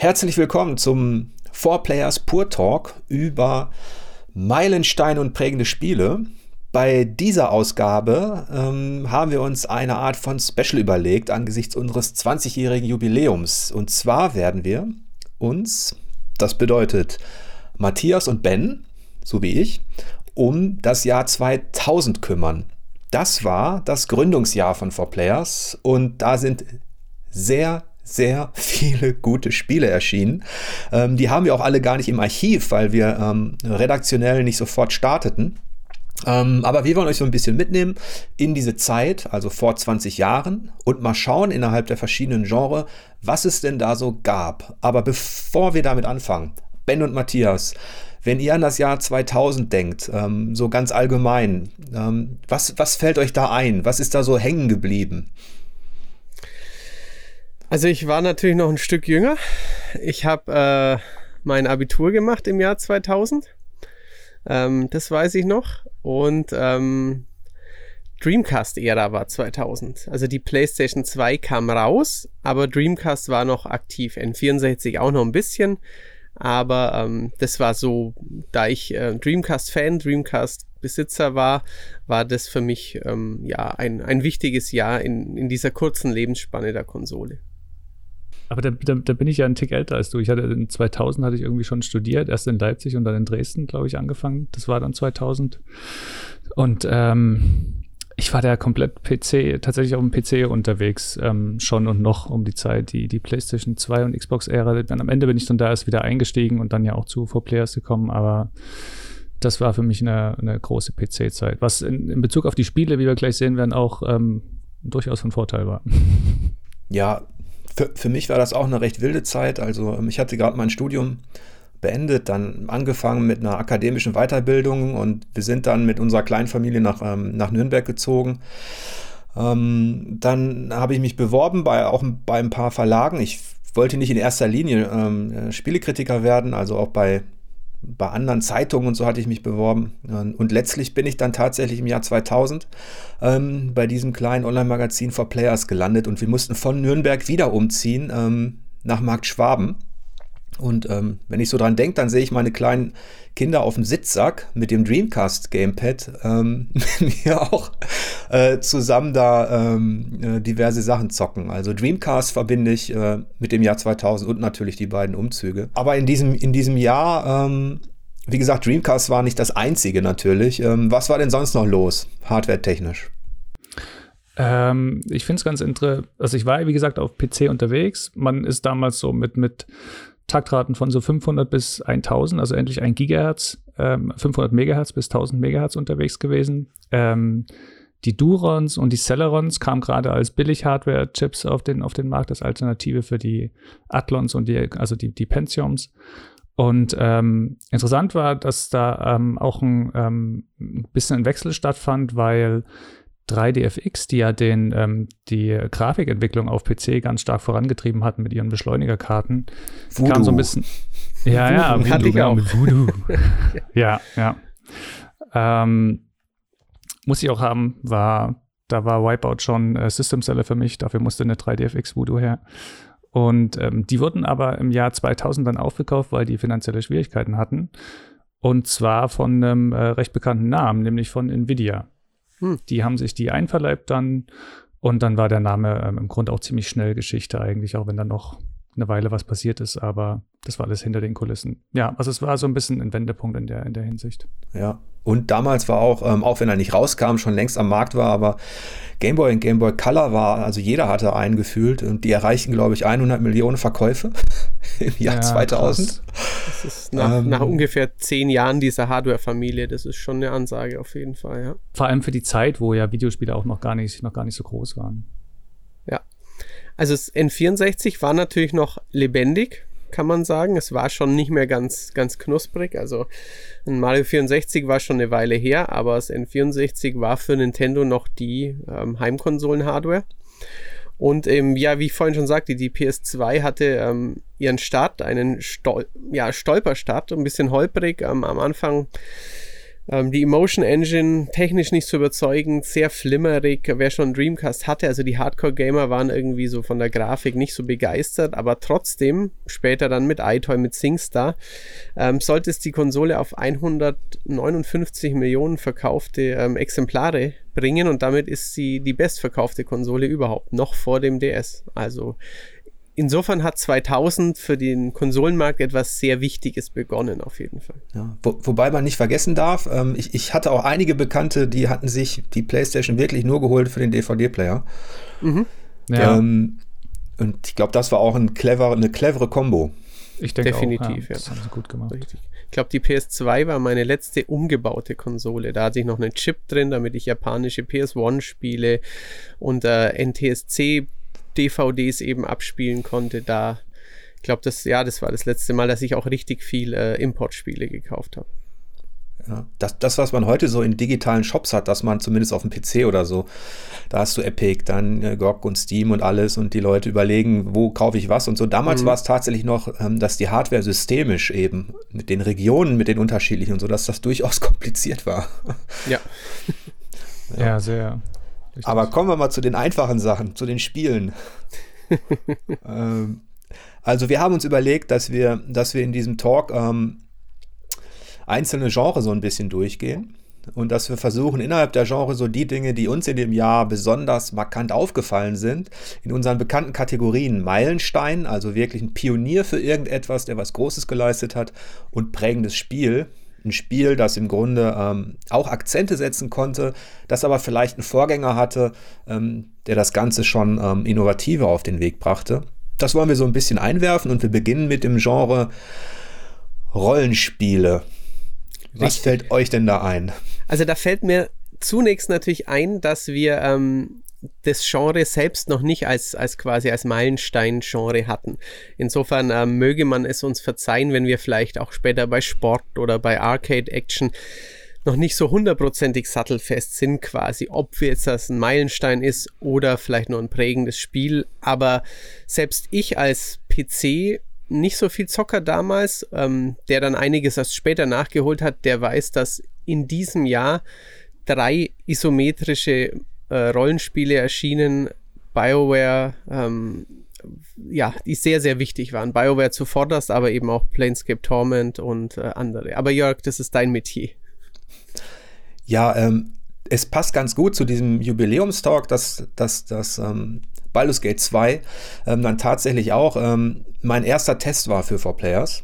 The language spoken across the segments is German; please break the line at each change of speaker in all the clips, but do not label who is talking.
Herzlich willkommen zum 4Players Pur Talk über Meilensteine und prägende Spiele. Bei dieser Ausgabe ähm, haben wir uns eine Art von Special überlegt angesichts unseres 20-jährigen Jubiläums. Und zwar werden wir uns, das bedeutet Matthias und Ben, so wie ich, um das Jahr 2000 kümmern. Das war das Gründungsjahr von 4Players und da sind sehr, sehr viele gute Spiele erschienen. Ähm, die haben wir auch alle gar nicht im Archiv, weil wir ähm, redaktionell nicht sofort starteten. Ähm, aber wir wollen euch so ein bisschen mitnehmen in diese Zeit, also vor 20 Jahren, und mal schauen innerhalb der verschiedenen Genres, was es denn da so gab. Aber bevor wir damit anfangen, Ben und Matthias, wenn ihr an das Jahr 2000 denkt, ähm, so ganz allgemein, ähm, was, was fällt euch da ein? Was ist da so hängen geblieben?
Also ich war natürlich noch ein Stück jünger. Ich habe äh, mein Abitur gemacht im Jahr 2000. Ähm, das weiß ich noch. Und ähm, Dreamcast-Ära war 2000. Also die PlayStation 2 kam raus, aber Dreamcast war noch aktiv. N64 auch noch ein bisschen. Aber ähm, das war so, da ich äh, Dreamcast-Fan, Dreamcast-Besitzer war, war das für mich ähm, ja ein, ein wichtiges Jahr in, in dieser kurzen Lebensspanne der Konsole.
Aber da, da, da, bin ich ja ein Tick älter als du. Ich hatte in 2000 hatte ich irgendwie schon studiert, erst in Leipzig und dann in Dresden, glaube ich, angefangen. Das war dann 2000. Und ähm, ich war da komplett PC, tatsächlich auf dem PC unterwegs, ähm, schon und noch um die Zeit, die, die PlayStation 2 und Xbox-Ära. Dann am Ende bin ich dann da erst wieder eingestiegen und dann ja auch zu 4Players gekommen, aber das war für mich eine, eine große PC-Zeit. Was in, in, Bezug auf die Spiele, wie wir gleich sehen werden, auch ähm, durchaus von Vorteil war.
Ja, für, für mich war das auch eine recht wilde Zeit. Also ähm, ich hatte gerade mein Studium beendet, dann angefangen mit einer akademischen Weiterbildung und wir sind dann mit unserer kleinen Familie nach, ähm, nach Nürnberg gezogen. Ähm, dann habe ich mich beworben bei auch bei ein paar Verlagen. Ich wollte nicht in erster Linie ähm, Spielekritiker werden, also auch bei bei anderen Zeitungen und so hatte ich mich beworben. Und letztlich bin ich dann tatsächlich im Jahr 2000 ähm, bei diesem kleinen Online-Magazin for Players gelandet und wir mussten von Nürnberg wieder umziehen ähm, nach Markt Schwaben. Und ähm, wenn ich so dran denke, dann sehe ich meine kleinen Kinder auf dem Sitzsack mit dem Dreamcast Gamepad ähm, mit mir auch äh, zusammen da ähm, äh, diverse Sachen zocken. Also Dreamcast verbinde ich äh, mit dem Jahr 2000 und natürlich die beiden Umzüge. Aber in diesem, in diesem Jahr, ähm, wie gesagt, Dreamcast war nicht das einzige natürlich. Ähm, was war denn sonst noch los, hardware-technisch?
Ähm, ich finde es ganz interessant. Also ich war, wie gesagt, auf PC unterwegs. Man ist damals so mit, mit Taktraten von so 500 bis 1000, also endlich ein Gigahertz, ähm, 500 Megahertz bis 1000 Megahertz unterwegs gewesen. Ähm, die Durons und die Celerons kamen gerade als Billig-Hardware-Chips auf den, auf den Markt als Alternative für die Athlons und die, also die, die Pentiums. Und ähm, interessant war, dass da ähm, auch ein, ähm, bisschen ein Wechsel stattfand, weil 3DFX, die ja den, ähm, die Grafikentwicklung auf PC ganz stark vorangetrieben hatten mit ihren Beschleunigerkarten, Voodoo. kam so ein bisschen. Ja, ja, Voodoo, hatte auch. mit Voodoo. ja, ja. Ähm, muss ich auch haben, war, da war Wipeout schon äh, System Seller für mich, dafür musste eine 3DFX Voodoo her. Und ähm, die wurden aber im Jahr 2000 dann aufgekauft, weil die finanzielle Schwierigkeiten hatten. Und zwar von einem äh, recht bekannten Namen, nämlich von Nvidia. Hm. Die haben sich die einverleibt dann und dann war der Name ähm, im Grunde auch ziemlich schnell Geschichte eigentlich, auch wenn dann noch eine Weile was passiert ist, aber das war alles hinter den Kulissen. Ja, also es war so ein bisschen ein Wendepunkt in der, in der Hinsicht.
Ja, und damals war auch, ähm, auch wenn er nicht rauskam, schon längst am Markt war, aber Game Boy und Game Boy Color war, also jeder hatte einen gefühlt und die erreichten, glaube ich, 100 Millionen Verkäufe im Jahr ja, 2000.
Das ist nach, ähm, nach, ungefähr zehn Jahren dieser Hardware-Familie, das ist schon eine Ansage auf jeden Fall, ja.
Vor allem für die Zeit, wo ja Videospiele auch noch gar nicht, noch gar nicht so groß waren.
Also das N64 war natürlich noch lebendig, kann man sagen. Es war schon nicht mehr ganz, ganz knusprig. Also ein Mario 64 war schon eine Weile her, aber das N64 war für Nintendo noch die ähm, Heimkonsolen-Hardware. Und ähm, ja, wie ich vorhin schon sagte, die PS2 hatte ähm, ihren Start, einen Stol ja, Stolperstart, ein bisschen holprig. Ähm, am Anfang Ähm, die Emotion Engine technisch nicht so überzeugend, sehr flimmerig. Wer schon Dreamcast hatte, also die Hardcore-Gamer waren irgendwie so von der Grafik nicht so begeistert, aber trotzdem, später dann mit iToy, mit SingStar, ähm, sollte es die Konsole auf 159 Millionen verkaufte ähm, Exemplare bringen und damit ist sie die bestverkaufte Konsole überhaupt, noch vor dem DS. Also insofern hat 2000 für den Konsolenmarkt etwas sehr Wichtiges begonnen, auf jeden Fall.
Ja, wo, wobei man nicht vergessen darf, ähm, ich, ich, hatte auch einige Bekannte, die hatten sich die PlayStation wirklich nur geholt für den DVD-Player. Mhm. Ja. Ähm, und ich glaube, das war auch ein clever, eine clevere Combo.
Ich denke
Definitiv,
auch, ja. Das haben sie gut gemacht. Richtig.
Ich glaube, die PS2 war meine letzte umgebaute Konsole. Da hatte ich noch einen Chip drin, damit ich japanische PS1-Spiele und äh, NTSC DVDs eben abspielen konnte, da, ich glaube, das, ja, das war das letzte Mal, dass ich auch richtig viel äh, Importspiele gekauft habe.
Ja, das, das, was man heute so in digitalen Shops hat, dass man zumindest auf dem PC oder so, da hast du Epic, dann äh, GOG und Steam und alles und die Leute überlegen, wo kaufe ich was und so. Damals mhm. war es tatsächlich noch, ähm, dass die Hardware systemisch eben mit den Regionen, mit den unterschiedlichen und so, dass das durchaus kompliziert war.
Ja.
ja, ja, sehr.
Aber kommen wir mal zu den einfachen Sachen, zu den Spielen. ähm, also wir haben uns überlegt, dass wir, dass wir in diesem Talk ähm, einzelne Genres so ein bisschen durchgehen und dass wir versuchen, innerhalb der Genre so die Dinge, die uns in dem Jahr besonders markant aufgefallen sind, in unseren bekannten Kategorien Meilenstein, also wirklich ein Pionier für irgendetwas, der was Großes geleistet hat, und prägendes Spiel, ein Spiel, das im Grunde ähm, auch Akzente setzen konnte, das aber vielleicht einen Vorgänger hatte, ähm, der das Ganze schon ähm, innovativer auf den Weg brachte. Das wollen wir so ein bisschen einwerfen und wir beginnen mit dem Genre Rollenspiele. Was Richtig. fällt euch denn da ein?
Also da fällt mir zunächst natürlich ein, dass wir ähm, das Genre selbst noch nicht als, als quasi als Meilenstein-Genre hatten. Insofern äh, möge man es uns verzeihen, wenn wir vielleicht auch später bei Sport oder bei Arcade-Action noch nicht so hundertprozentig sattelfest sind, quasi, ob jetzt das ein Meilenstein ist oder vielleicht nur ein prägendes Spiel. Aber selbst ich als PC nicht so viel Zocker damals, ähm, der dann einiges erst später nachgeholt hat, der weiß, dass in diesem Jahr drei isometrische äh, Rollenspiele erschienen, BioWare, ähm, ja, die sehr, sehr wichtig waren. BioWare zuvorderst, aber eben auch Planescape Torment und äh, andere. Aber Jörg, das ist dein Metier.
Ja, ähm, es passt ganz gut zu diesem Jubiläumstalk, dass, dass, dass ähm, Baldur's Gate 2 ähm, dann tatsächlich auch ähm, mein erster Test war für 4Players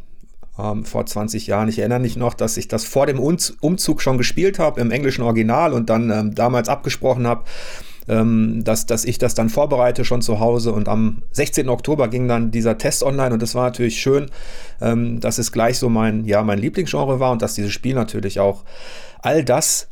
ähm, vor 20 Jahren. Ich erinnere mich noch, dass ich das vor dem Umzug schon gespielt habe im englischen Original und dann ähm, damals abgesprochen habe, ähm, dass, dass ich das dann vorbereite schon zu Hause. Und am 16. Oktober ging dann dieser Test online und das war natürlich schön, ähm, dass es gleich so mein, ja, mein Lieblingsgenre war und dass dieses Spiel natürlich auch all das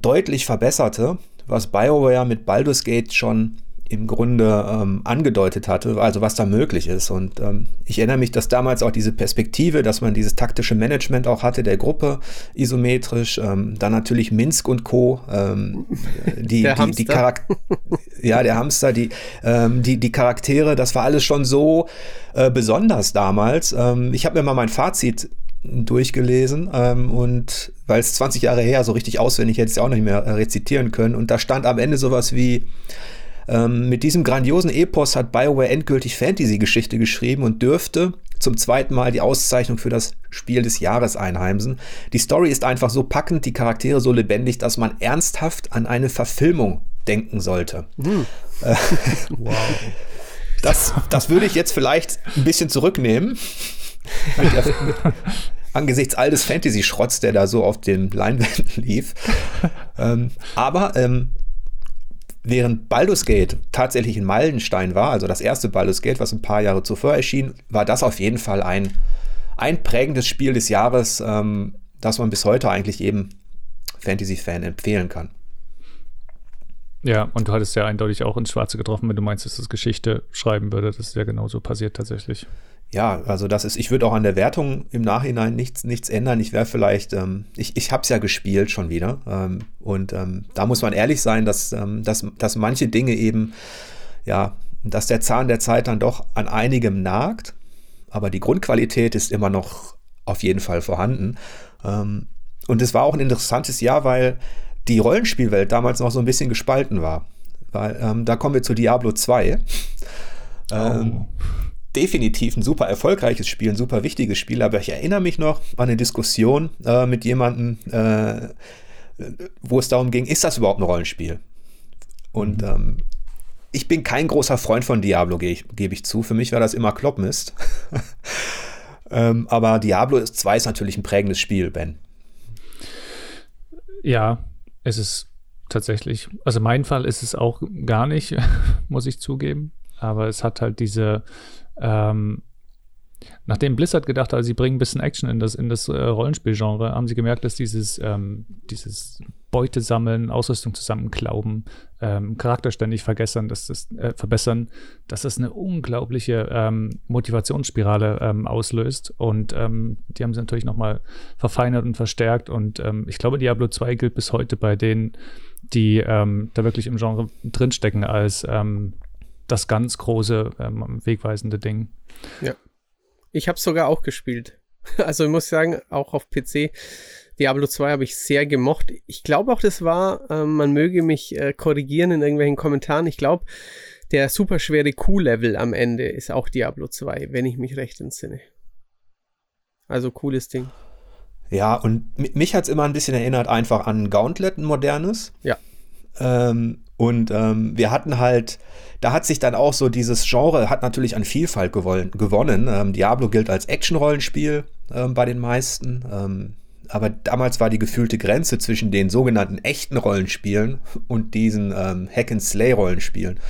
deutlich verbesserte, was BioWare mit Baldur's Gate schon im Grunde ähm, angedeutet hatte, also was da möglich ist. Und ähm, ich erinnere mich, dass damals auch diese Perspektive, dass man dieses taktische Management auch hatte der Gruppe, isometrisch, ähm, dann natürlich Minsk und Co., ähm, die, der die, die Charakter, ja, der Hamster, die, ähm, die, die Charaktere, das war alles schon so äh, besonders damals. Ähm, ich habe mir mal mein Fazit durchgelesen ähm, und weil es 20 Jahre her so richtig auswendig hätte ich es auch nicht mehr rezitieren können und da stand am Ende sowas wie ähm, mit diesem grandiosen Epos hat BioWare endgültig Fantasy-Geschichte geschrieben und dürfte zum zweiten Mal die Auszeichnung für das Spiel des Jahres einheimsen. Die Story ist einfach so packend, die Charaktere so lebendig, dass man ernsthaft an eine Verfilmung denken sollte. Mhm. wow. Das, das würde ich jetzt vielleicht ein bisschen zurücknehmen. angesichts all des Fantasy-Schrotts, der da so auf den Leinwänden lief. ähm, aber ähm, Während Baldur's Gate tatsächlich ein Meilenstein war, also das erste Baldur's Gate, was ein paar Jahre zuvor erschien, war das auf jeden Fall ein, ein prägendes Spiel des Jahres, ähm, das man bis heute eigentlich eben Fantasy-Fan empfehlen kann.
Ja, und du hattest ja eindeutig auch ins Schwarze getroffen, wenn du meinst, dass das Geschichte schreiben würde. Das ist ja genauso passiert tatsächlich
ja, also das ist, ich würde auch an der Wertung im Nachhinein nichts, nichts ändern. Ich wäre vielleicht, ähm, ich, ich habe es ja gespielt schon wieder. Ähm, und ähm, da muss man ehrlich sein, dass, ähm, dass, dass manche Dinge eben, ja, dass der Zahn der Zeit dann doch an einigem nagt. Aber die Grundqualität ist immer noch auf jeden Fall vorhanden. Ähm, und es war auch ein interessantes Jahr, weil die Rollenspielwelt damals noch so ein bisschen gespalten war. Weil ähm, da kommen wir zu Diablo 2. Ähm, oh. Definitiv ein super erfolgreiches Spiel, ein super wichtiges Spiel, aber ich erinnere mich noch an eine Diskussion äh, mit jemandem, äh, wo es darum ging, ist das überhaupt ein Rollenspiel? Und mhm. ähm, ich bin kein großer Freund von Diablo, gebe ich, geb ich, zu. Für mich war das immer Kloppmist. ähm, aber Diablo 2 ist natürlich ein prägendes Spiel, Ben.
Ja, es ist tatsächlich, also mein Fall ist es auch gar nicht, muss ich zugeben. Aber es hat halt diese, ähm, nachdem Blizzard gedacht hat, sie bringen ein bisschen Action in das, in das äh, Rollenspielgenre, haben sie gemerkt, dass dieses, ähm, dieses Beute sammeln, Ausrüstung zusammenklauben, ähm, Charakter ständig vergessen, dass das, äh, verbessern, dass das eine unglaubliche ähm, Motivationsspirale ähm, auslöst. Und ähm, die haben sie natürlich nochmal verfeinert und verstärkt. Und ähm, ich glaube, Diablo 2 gilt bis heute bei denen, die ähm, da wirklich im Genre drinstecken als das ganz große, wegweisende Ding.
Ja. Ich habe es sogar auch gespielt. Also ich muss sagen, auch auf PC. Diablo 2 habe ich sehr gemocht. Ich glaube auch, das war, äh, man möge mich äh, korrigieren in irgendwelchen Kommentaren. Ich glaube, der superschwere Q-Level am Ende ist auch Diablo 2, wenn ich mich recht entsinne. Also cooles Ding.
Ja, und mich hat es immer ein bisschen erinnert einfach an Gauntlet, ein modernes.
Ja.
Ähm, und ähm, wir hatten halt, da hat sich dann auch so dieses Genre, hat natürlich an Vielfalt gewollen, gewonnen. Ähm, Diablo gilt als Action-Rollenspiel ähm, bei den meisten. Ähm, aber damals war die gefühlte Grenze zwischen den sogenannten echten Rollenspielen und diesen ähm, Hack-and-Slay-Rollenspielen,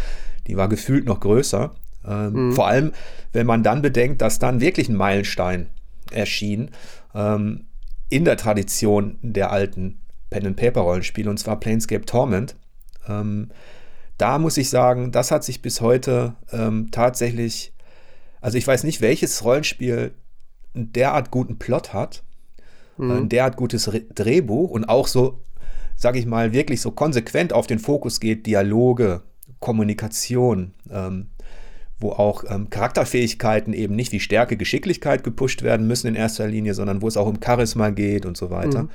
die war gefühlt noch größer. Ähm, mhm. Vor allem, wenn man dann bedenkt, dass dann wirklich ein Meilenstein erschien in der Tradition der alten Pen-and-Paper-Rollenspiele, und zwar Planescape Torment. Ähm, da muss ich sagen, das hat sich bis heute ähm, tatsächlich, also ich weiß nicht, welches Rollenspiel einen derart guten Plot hat mhm. ein derart gutes Drehbuch und auch so, sage ich mal, wirklich so konsequent auf den Fokus geht, Dialoge, Kommunikation, ähm, wo auch ähm, Charakterfähigkeiten eben nicht wie Stärke, Geschicklichkeit gepusht werden müssen in erster Linie, sondern wo es auch um Charisma geht und so weiter. Mhm.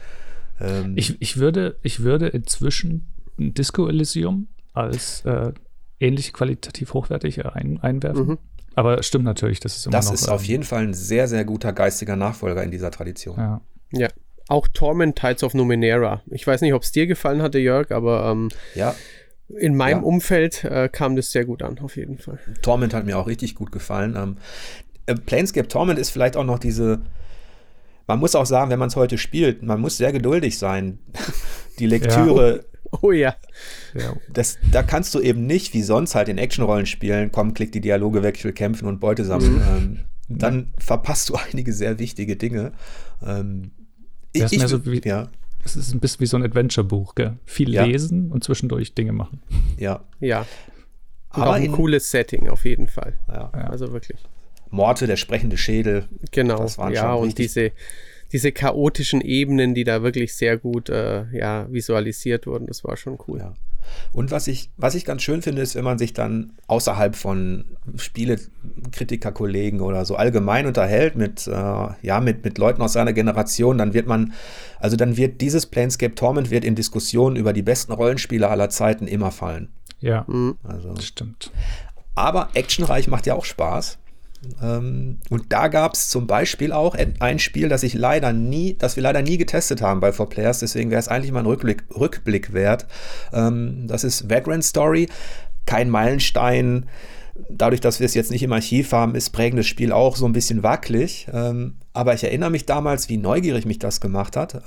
Ähm, ich, ich, würde, ich würde inzwischen Disco Elysium als äh, ähnlich qualitativ hochwertig ein, einwerfen. Mhm. Aber stimmt natürlich, das ist
immer Das noch, ist auf ähm, jeden Fall ein sehr, sehr guter geistiger Nachfolger in dieser Tradition.
Ja. Ja, auch Torment Tides of Numenera. Ich weiß nicht, ob es dir gefallen hatte, Jörg, aber ähm,
ja.
in meinem ja. Umfeld äh, kam das sehr gut an, auf jeden Fall.
Torment hat mir auch richtig gut gefallen. Ähm, äh, Planescape Torment ist vielleicht auch noch diese. Man muss auch sagen, wenn man es heute spielt, man muss sehr geduldig sein. Die Lektüre.
Oh, ja.
ja. Das, da kannst du eben nicht, wie sonst halt in Actionrollen spielen, komm, klick die Dialoge weg, ich will kämpfen und Beute sammeln. Mhm. Ähm, dann verpasst du einige sehr wichtige Dinge. Ähm,
ich, ich, so wie, ja. Es ist ein bisschen wie so ein Adventure-Buch, gell? Viel ja. lesen und zwischendurch Dinge machen.
Ja. Ja. Und Aber ein cooles Setting auf jeden Fall.
Ja.
Also wirklich.
Morte, der sprechende Schädel.
Genau. ja, und diese, diese chaotischen Ebenen, die da wirklich sehr gut äh, ja, visualisiert wurden, das war schon cool.
Ja. Und was ich, was ich ganz schön finde, ist, wenn man sich dann außerhalb von Spielekritikerkollegen oder so allgemein unterhält mit, äh, ja, mit, mit Leuten aus seiner Generation, dann wird man, also dann wird dieses Planescape Torment wird in Diskussionen über die besten Rollenspiele aller Zeiten immer fallen.
Ja, mhm. also, das stimmt.
Aber actionreich macht ja auch Spaß. Ähm, und da gab es zum Beispiel auch ein Spiel, das ich leider nie, das wir leider nie getestet haben bei 4Players, deswegen wäre es eigentlich mal ein Rückblick, Rückblick wert. Ähm, das ist Vagrant Story, kein Meilenstein. Dadurch, dass wir es jetzt nicht im Archiv haben, ist prägendes Spiel auch so ein bisschen wackelig. Ähm, aber ich erinnere mich damals, wie neugierig mich das gemacht hat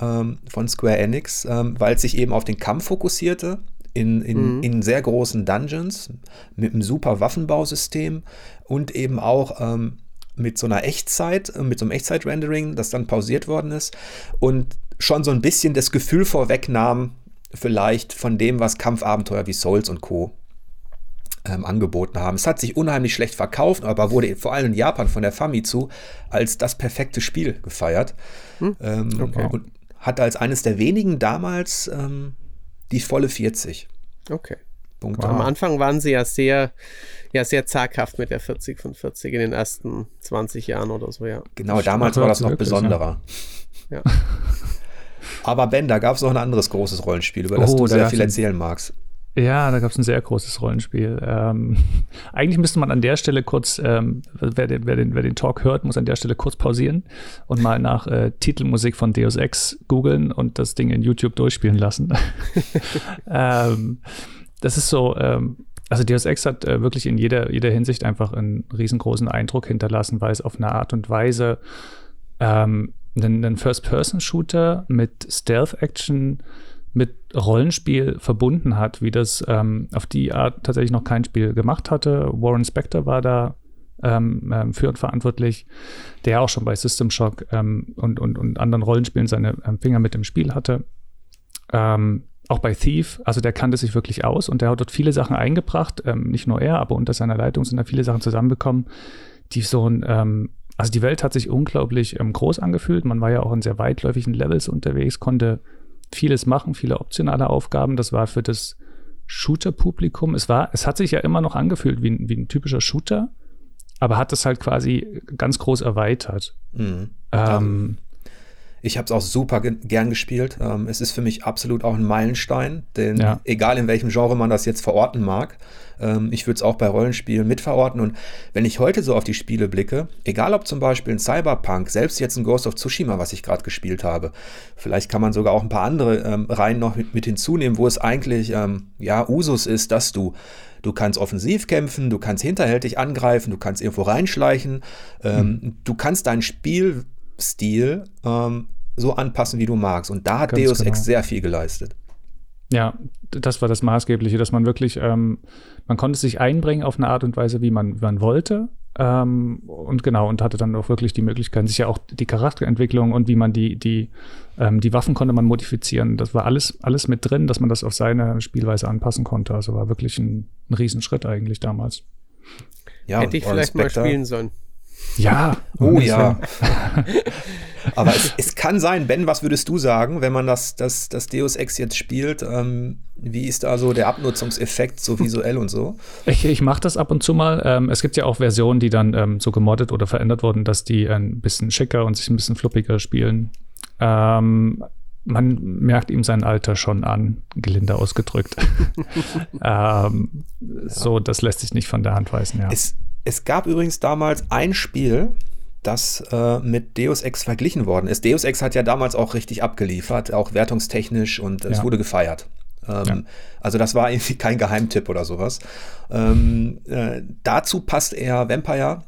von Square Enix, weil es sich eben auf den Kampf fokussierte in, in, mhm. in sehr großen Dungeons mit einem super Waffenbausystem und eben auch ähm, mit so einer Echtzeit, äh, mit so einem Echtzeit-Rendering, das dann pausiert worden ist und schon so ein bisschen das Gefühl vorwegnahm, vielleicht von dem, was Kampfabenteuer wie Souls und Co. Ähm, angeboten haben. Es hat sich unheimlich schlecht verkauft, aber wurde vor allem in Japan von der Famitsu als das perfekte Spiel gefeiert. Hm? Ähm, okay. Und hatte als eines der wenigen damals ähm, die volle 40.
Okay. Wow. Am Anfang waren sie ja sehr, ja, sehr zaghaft mit der 40 von 40 in den ersten 20 Jahren oder so, ja.
Genau, damals war das noch besonderer.
Ja.
Aber Ben, da gab es noch ein anderes großes Rollenspiel, über das
Oh,
du sehr viel erzählen magst.
Ja, da gab es ein sehr großes Rollenspiel. Ähm, eigentlich müsste man an der Stelle kurz, ähm, wer, den, wer, den, wer den Talk hört, muss an der Stelle kurz pausieren und mal nach äh, Titelmusik von Deus Ex googeln und das Ding in YouTube durchspielen lassen. ähm, das ist so, ähm, also Deus Ex hat äh, wirklich in jeder, jeder Hinsicht einfach einen riesengroßen Eindruck hinterlassen, weil es auf eine Art und Weise ähm, einen, einen First-Person-Shooter mit Stealth-Action mit Rollenspiel verbunden hat, wie das ähm, auf die Art tatsächlich noch kein Spiel gemacht hatte. Warren Spector war da ähm, ähm, führend verantwortlich, der auch schon bei System Shock ähm, und, und, und anderen Rollenspielen seine ähm, Finger mit im Spiel hatte. Ähm, auch bei Thief, also der kannte sich wirklich aus und der hat dort viele Sachen eingebracht, nicht nur er, aber unter seiner Leitung sind da viele Sachen zusammenbekommen, die so ein, also die Welt hat sich unglaublich ähm, groß angefühlt, man war ja auch in sehr weitläufigen Levels unterwegs, konnte vieles machen, viele optionale Aufgaben, das war für das Shooter-Publikum, es war, es hat sich ja immer noch angefühlt wie, ein- wie ein typischer Shooter, aber hat das halt quasi ganz groß erweitert.
Mhm.
Ähm,
Ich habe es auch super ge gern gespielt. Ähm, es ist für mich absolut auch ein Meilenstein, denn
Ja.
egal in welchem Genre man das jetzt verorten mag, ähm, ich würde es auch bei Rollenspielen mitverorten. Und wenn ich heute so auf die Spiele blicke, egal ob zum Beispiel ein Cyberpunk, selbst jetzt ein Ghost of Tsushima, was ich gerade gespielt habe, vielleicht kann man sogar auch ein paar andere ähm, Reihen noch mit, mit hinzunehmen, wo es eigentlich ähm, ja Usus ist, dass du Du kannst offensiv kämpfen, du kannst hinterhältig angreifen, du kannst irgendwo reinschleichen, ähm, du kannst deinen Spielstil ähm, so anpassen, wie du magst. Und da hat
Ganz
Deus Ex
genau.
sehr viel geleistet.
Ja, das war das Maßgebliche, dass man wirklich, ähm, man konnte sich einbringen auf eine Art und Weise, wie man, wie man wollte. Ähm, und genau, und hatte dann auch wirklich die Möglichkeit, sich ja auch die Charakterentwicklung und wie man die, die, ähm, die Waffen konnte man modifizieren. Das war alles, alles mit drin, dass man das auf seine Spielweise anpassen konnte. Also war wirklich ein, ein Riesenschritt eigentlich damals.
Ja,
Hätte ich vielleicht mal
Spector.
spielen sollen.
Ja,
Oh ja. Aber es, es kann sein, Ben, was würdest du sagen, wenn man das, das, das Deus Ex jetzt spielt? Ähm, wie ist da so der Abnutzungseffekt, so visuell und so?
Ich, ich mache das ab und zu mal. Ähm, es gibt ja auch Versionen, die dann ähm, so gemoddet oder verändert wurden, dass die ein bisschen schicker und sich ein bisschen fluppiger spielen. Ähm, man merkt ihm sein Alter schon an, gelinde ausgedrückt. ähm, So, das lässt sich nicht von der Hand weisen, ja.
Es, es gab übrigens damals ein Spiel, das äh, mit Deus Ex verglichen worden ist. Deus Ex hat ja damals auch richtig abgeliefert, auch wertungstechnisch und es
Ja.
wurde gefeiert. Ähm,
Ja.
Also das war irgendwie kein Geheimtipp oder sowas. Ähm, äh, dazu passt eher Vampire.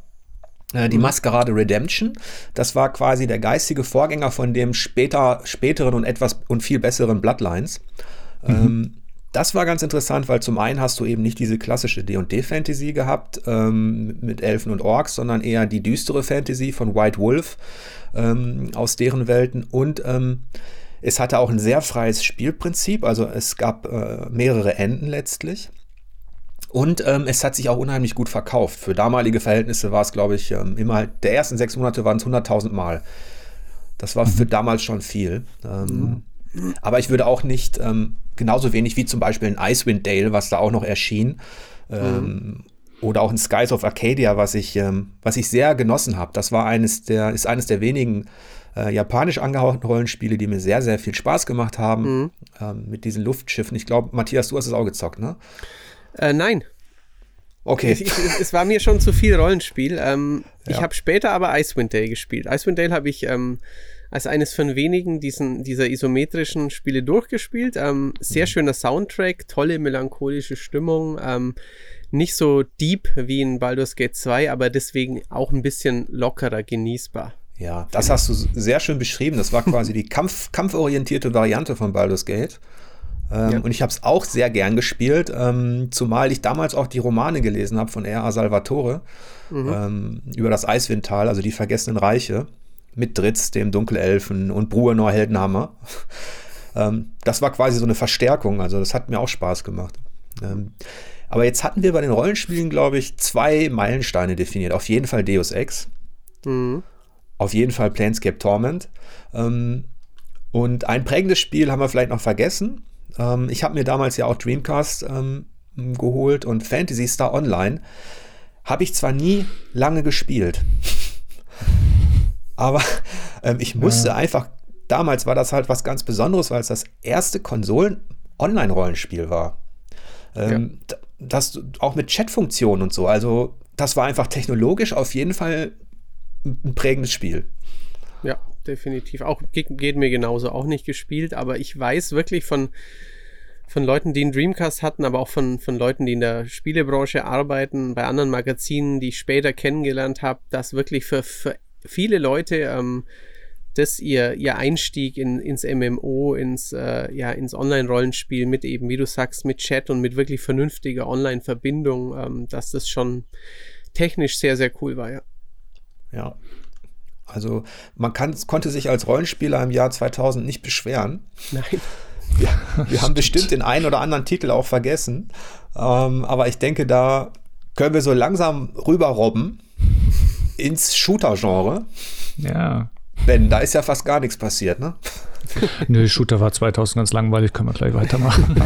äh, Die Maskerade Redemption, das war quasi der geistige Vorgänger von dem später, späteren und etwas und viel besseren Bloodlines. Ähm, das war ganz interessant, weil zum einen hast du eben nicht diese klassische D&D-Fantasy gehabt ähm, mit Elfen und Orks, sondern eher die düstere Fantasy von White Wolf ähm, aus deren Welten und ähm, es hatte auch ein sehr freies Spielprinzip, also es gab äh, mehrere Enden letztlich. Und ähm, es hat sich auch unheimlich gut verkauft. Für damalige Verhältnisse war es, glaube ich, ähm, immer, der ersten sechs Monate waren es 100.000 Mal. Das war für damals schon viel. Ähm, Aber ich würde auch nicht, ähm, genauso wenig wie zum Beispiel ein Icewind Dale, was da auch noch erschien, ähm, oder auch ein Skies of Arcadia, was ich, ähm, was ich sehr genossen habe. Das war eines der, ist eines der wenigen äh, japanisch angehauchten Rollenspiele, die mir sehr, sehr viel Spaß gemacht haben. Ähm, mit diesen Luftschiffen. Ich glaube, Matthias, du hast es auch gezockt, ne?
Äh, nein,
Okay.
es, es, es war mir schon zu viel Rollenspiel. Ähm, Ich
Ja.
habe später aber Icewind Dale gespielt. Icewind Dale habe ich ähm, als eines von wenigen diesen, dieser isometrischen Spiele durchgespielt. Ähm, sehr schöner Soundtrack, tolle melancholische Stimmung. Ähm, nicht so deep wie in Baldur's Gate 2, aber deswegen auch ein bisschen lockerer genießbar.
Ja, das hast du sehr schön beschrieben. Das war quasi die Kampf, kampforientierte Variante von Baldur's Gate. Ähm,
Ja.
Und ich habe es auch sehr gern gespielt, ähm, zumal ich damals auch die Romane gelesen habe von R.A. Salvatore ähm, über das Eiswindtal, also die Vergessenen Reiche, mit Dritz, dem Dunkelelfen und Bruenor Heldenhammer. ähm, das war quasi so eine Verstärkung, also das hat mir auch Spaß gemacht. Ähm, aber jetzt hatten wir bei den Rollenspielen, glaube ich, zwei Meilensteine definiert. Auf jeden Fall Deus Ex.
Mhm.
Auf jeden Fall Planescape Torment. Ähm, und ein prägendes Spiel haben wir vielleicht noch vergessen. Ähm, ich habe mir damals ja auch Dreamcast ähm, geholt und Fantasy Star Online. Habe ich zwar nie lange gespielt, aber ähm, ich musste einfach damals war das halt was ganz Besonderes, weil es das erste Konsolen-Online-Rollenspiel war. Ähm, ja. Das auch mit Chat-Funktionen und so. Also, das war einfach technologisch auf jeden Fall ein prägendes Spiel.
Ja, definitiv. Auch geht mir genauso auch nicht gespielt, aber ich weiß wirklich von, von Leuten, die einen Dreamcast hatten, aber auch von, von Leuten, die in der Spielebranche arbeiten, bei anderen Magazinen, die ich später kennengelernt habe, dass wirklich für, für viele Leute ähm, das ihr, ihr Einstieg in, ins MMO, ins, äh, ja, ins Online-Rollenspiel mit eben, wie du sagst, mit Chat und mit wirklich vernünftiger Online-Verbindung, ähm, dass das schon technisch sehr, sehr cool war, ja.
Ja. Also man kann, konnte sich als Rollenspieler im Jahr 2000 nicht beschweren.
Nein.
Ja, wir haben bestimmt den einen oder anderen Titel auch vergessen. Ähm, aber ich denke, da können wir so langsam rüberrobben ins Shooter-Genre.
Ja.
Ben, da ist ja fast gar nichts passiert, ne?
Nö, Shooter war 2000 ganz langweilig, können wir gleich weitermachen.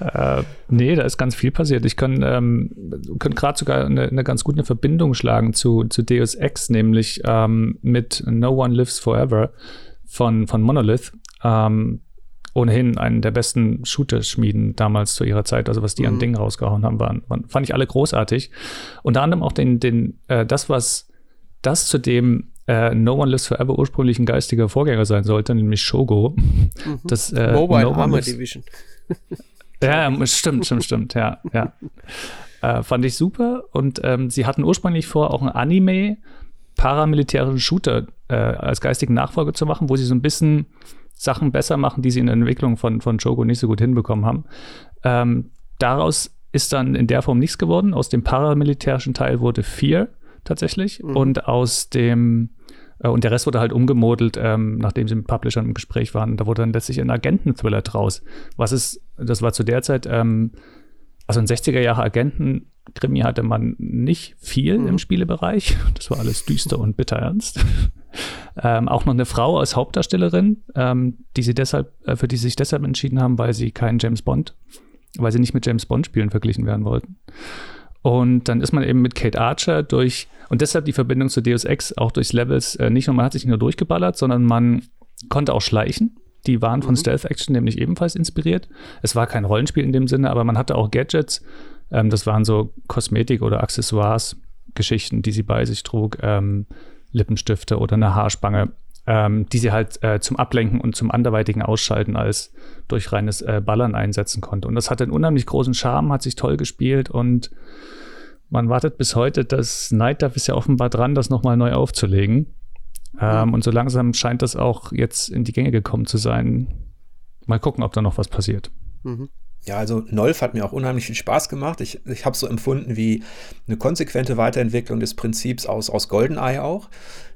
äh, nee, da ist ganz viel passiert. Ich kann, ähm, kann gerade sogar eine, eine, ganz gute Verbindung schlagen zu, zu Deus Ex, nämlich ähm, mit No One Lives Forever von, von Monolith. Ähm, ohnehin einen der besten Shooter-Schmieden damals zu ihrer Zeit. Also was die mhm. an Dingen rausgehauen haben, waren, waren, fand ich alle großartig. Unter anderem auch den, den, äh, das, was das zu dem äh, No One Lives Forever ursprünglich ein geistiger Vorgänger sein sollte, nämlich Shogo. Mhm.
Das, äh, Mobile no Armor Division.
ja, stimmt, stimmt, stimmt, ja, ja. Äh, fand ich super. Und ähm, sie hatten ursprünglich vor, auch ein Anime paramilitärischen Shooter äh, als geistigen Nachfolger zu machen, wo sie so ein bisschen Sachen besser machen, die sie in der Entwicklung von, von Shogo nicht so gut hinbekommen haben. Ähm, daraus ist dann in der Form nichts geworden. Aus dem paramilitärischen Teil wurde Fear tatsächlich. Mhm. Und aus dem äh, und der Rest wurde halt umgemodelt, ähm, nachdem sie mit Publishern im Gespräch waren. Da wurde dann letztlich ein Agenten-Thriller draus. Was ist, das war zu der Zeit, ähm, also in 60er Jahre Agenten Krimi hatte man nicht viel mhm. im Spielebereich. Das war alles düster und bitter ernst. Ähm, auch noch eine Frau als Hauptdarstellerin, ähm, die sie deshalb, äh, für die sie sich deshalb entschieden haben, weil sie keinen James Bond, weil sie nicht mit James Bond Spielen verglichen werden wollten. Und dann ist man eben mit Kate Archer durch, und deshalb die Verbindung zu Deus Ex auch durchs Levels, äh, nicht nur, man hat sich nicht nur durchgeballert, sondern man konnte auch schleichen. Die waren von mhm. Stealth Action nämlich ebenfalls inspiriert. Es war kein Rollenspiel in dem Sinne, aber man hatte auch Gadgets. Ähm, das waren so Kosmetik- oder Accessoires-Geschichten, die sie bei sich trug. Ähm, Lippenstifte oder eine Haarspange, ähm, die sie halt äh, zum Ablenken und zum anderweitigen Ausschalten als durch reines äh, Ballern einsetzen konnte. Und das hatte einen unheimlich großen Charme, hat sich toll gespielt und man wartet bis heute, dass Night Dive ist ja offenbar dran, das nochmal neu aufzulegen. Ähm, mhm. Und so langsam scheint das auch jetzt in die Gänge gekommen zu sein. Mal gucken, ob da noch was passiert.
Mhm. Ja, also Nolf hat mir auch unheimlich viel Spaß gemacht. Ich, ich habe es so empfunden wie eine konsequente Weiterentwicklung des Prinzips aus, aus GoldenEye auch,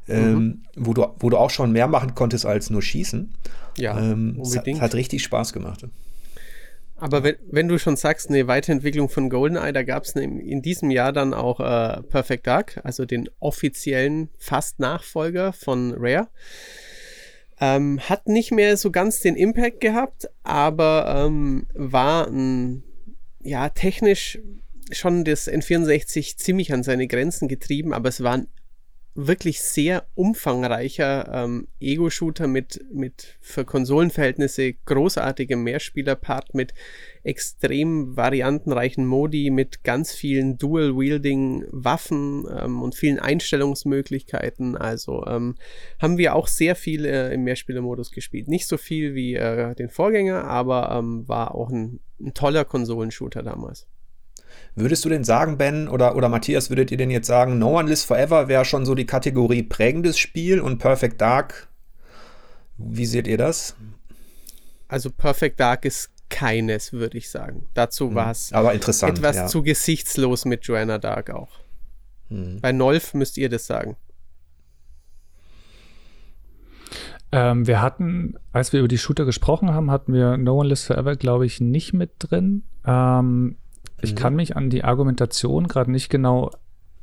ähm, mhm. wo, du, wo du auch schon mehr machen konntest als nur schießen.
Ja,
ähm, unbedingt. Es hat, hat richtig Spaß gemacht.
Aber wenn, wenn du schon sagst, eine Weiterentwicklung von GoldenEye, da gab es in diesem Jahr dann auch äh, Perfect Dark, also den offiziellen Fast-Nachfolger von Rare. Ähm, hat nicht mehr so ganz den Impact gehabt, aber ähm, war ein, ja, technisch schon das N64 ziemlich an seine Grenzen getrieben, aber es war ein wirklich sehr umfangreicher ähm, Ego-Shooter mit, mit für Konsolenverhältnisse großartigem Mehrspieler-Part mit extrem variantenreichen Modi, mit ganz vielen Dual-Wielding-Waffen ähm, und vielen Einstellungsmöglichkeiten. Also ähm, haben wir auch sehr viel äh, im Mehrspieler-Modus gespielt. Nicht so viel wie äh, den Vorgänger, aber ähm, war auch ein, ein toller Konsolenshooter damals.
Würdest du denn sagen, Ben oder, oder Matthias, würdet ihr denn jetzt sagen, No One Lives Forever wäre schon so die Kategorie prägendes Spiel und Perfect Dark? Wie seht ihr das?
Also Perfect Dark ist keines, würde ich sagen. Dazu hm. war es
etwas
ja. zu gesichtslos mit Joanna Dark auch. Hm. Bei Nolf müsst ihr das sagen.
Ähm, wir hatten, als wir über die Shooter gesprochen haben, hatten wir No One Lives Forever, glaube ich, nicht mit drin. Ähm, ich mhm. kann mich an die Argumentation gerade nicht genau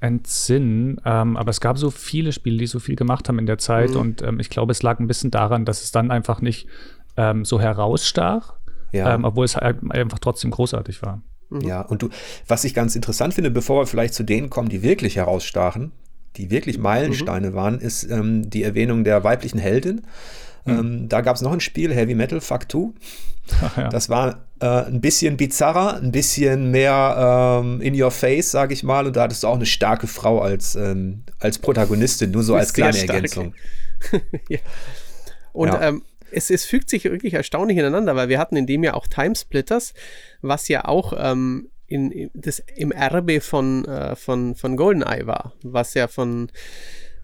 entsinnen, ähm, aber es gab so viele Spiele, die so viel gemacht haben in der Zeit mhm. und ähm, ich glaube, es lag ein bisschen daran, dass es dann einfach nicht ähm, so herausstach, ja. Ähm, obwohl es halt einfach trotzdem großartig war.
Mhm. Ja, und du, was ich ganz interessant finde, bevor wir vielleicht zu denen kommen, die wirklich herausstachen, die wirklich Meilensteine mhm. waren, ist ähm, die Erwähnung der weiblichen Heldin. Mhm. Ähm, da gab es noch ein Spiel, Heavy Metal Fuck 2. Ja. Das war äh, ein bisschen bizarrer, ein bisschen mehr ähm, in your face, sage ich mal. Und da hattest du auch eine starke Frau als, ähm, als Protagonistin, nur so als kleine stark. Ergänzung.
ja. Und ja. Ähm, es, es fügt sich wirklich erstaunlich ineinander, weil wir hatten in dem Jahr auch Timesplitters, was ja auch ähm, in, das, im Erbe von, äh, von, von GoldenEye war, was ja von,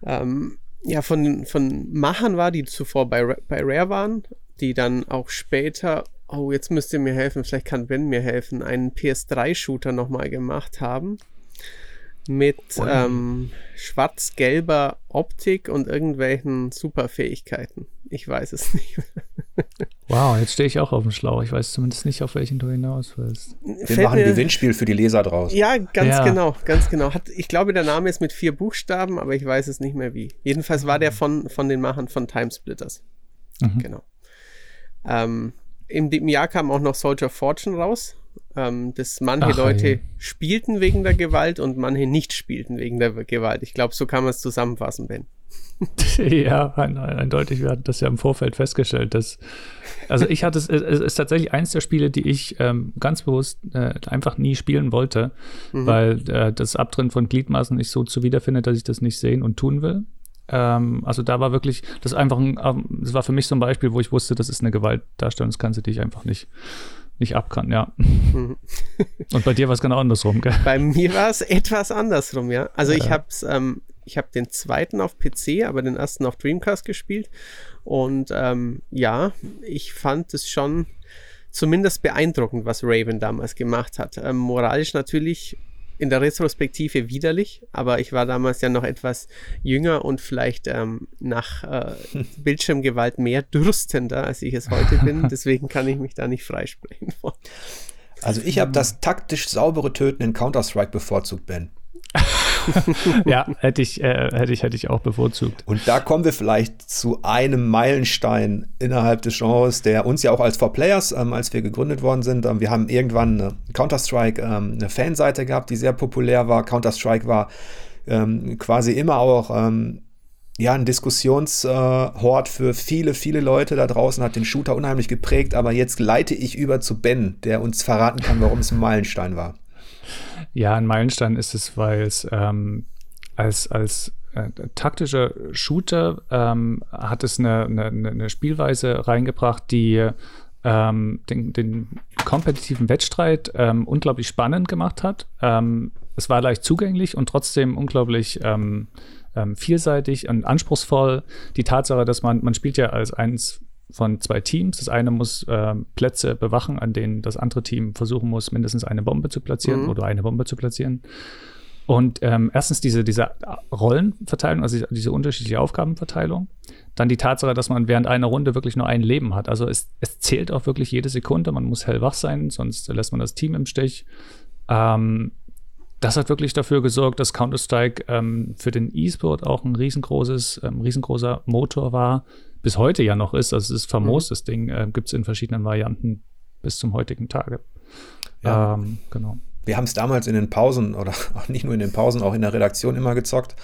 ähm, ja, von, von Machern war, die zuvor bei, bei Rare waren, die dann auch später, oh, jetzt müsst ihr mir helfen, vielleicht kann Ben mir helfen, einen PS3-Shooter nochmal gemacht haben mit ähm, schwarz-gelber Optik und irgendwelchen Superfähigkeiten. Ich weiß es nicht.
wow, jetzt stehe ich auch auf dem Schlauch. Ich weiß zumindest nicht, auf welchen du hinaus willst.
Wir machen ein Gewinnspiel für die Leser draus.
Ja, ganz ja. genau, ganz genau. Hat, ich glaube, der Name ist mit vier Buchstaben, aber ich weiß es nicht mehr wie. Jedenfalls war der von, von den Machern von Timesplitters. Mhm. Genau. Ähm, Im Jahr kam auch noch Soldier Fortune raus ähm, dass manche Ach, Leute ja. spielten wegen der Gewalt und manche nicht spielten wegen der Gewalt. Ich glaube, so kann man es zusammenfassen, Ben.
Ja, eindeutig. Wir hatten das ja im Vorfeld festgestellt. Dass, also ich hatte es, es ist tatsächlich eins der Spiele, die ich ähm, ganz bewusst äh, einfach nie spielen wollte, mhm. weil äh, das Abtrennen von Gliedmaßen ich so zuwiderfinde, dass ich das nicht sehen und tun will. Ähm, also da war wirklich, das einfach ein, ähm, das war für mich so ein Beispiel, wo ich wusste, das ist eine Gewaltdarstellung, das kannst du dich einfach nicht nicht ab kann, ja. Mhm. Und bei dir war es genau andersrum, gell?
Bei mir war es etwas andersrum, ja. Also ich habe ähm, ich habe den zweiten auf PC, aber den ersten auf Dreamcast gespielt. Und ähm, ja, ich fand es schon zumindest beeindruckend, was Raven damals gemacht hat. Ähm, moralisch natürlich in der Retrospektive widerlich, aber ich war damals ja noch etwas jünger und vielleicht ähm, nach äh, Bildschirmgewalt mehr dürstender, als ich es heute bin. Deswegen kann ich mich da nicht freisprechen.
Also ich habe das taktisch saubere Töten in Counter-Strike bevorzugt, Ben.
ja, hätte ich, äh, hätte ich, hätte ich auch bevorzugt.
Und da kommen wir vielleicht zu einem Meilenstein innerhalb des Genres, der uns ja auch als 4Players, ähm, als wir gegründet worden sind, ähm, wir haben irgendwann eine Counter-Strike, ähm, eine Fanseite gehabt, die sehr populär war. Counter-Strike war ähm, quasi immer auch ähm, ja, ein Diskussionshort äh, für viele, viele Leute da draußen, hat den Shooter unheimlich geprägt, aber jetzt leite ich über zu Ben, der uns verraten kann, warum es ein Meilenstein war.
Ja, ein Meilenstein ist es, weil es ähm, als, als äh, taktischer Shooter ähm, hat es eine, eine, eine, Spielweise reingebracht, die ähm, den, den, kompetitiven Wettstreit ähm, unglaublich spannend gemacht hat. Ähm, es war leicht zugänglich und trotzdem unglaublich ähm, vielseitig und anspruchsvoll. Die Tatsache, dass man, man spielt ja als eins von zwei Teams. Das eine muss äh, Plätze bewachen, an denen das andere Team versuchen muss, mindestens eine Bombe zu platzieren mhm. oder eine Bombe zu platzieren. Und ähm, erstens diese, diese Rollenverteilung, also diese unterschiedliche Aufgabenverteilung. Dann die Tatsache, dass man während einer Runde wirklich nur ein Leben hat. Also es, es zählt auch wirklich jede Sekunde. Man muss hellwach sein, sonst lässt man das Team im Stich. Ähm, das hat wirklich dafür gesorgt, dass Counter-Strike ähm, für den E-Sport auch ein riesengroßes, ähm, riesengroßer Motor war, bis heute ja noch ist. Also es ist famos, mhm. das Ding äh, gibt es in verschiedenen Varianten bis zum heutigen Tage.
Ja. Ähm, genau. Wir haben es damals in den Pausen oder auch nicht nur in den Pausen, auch in der Redaktion immer gezockt.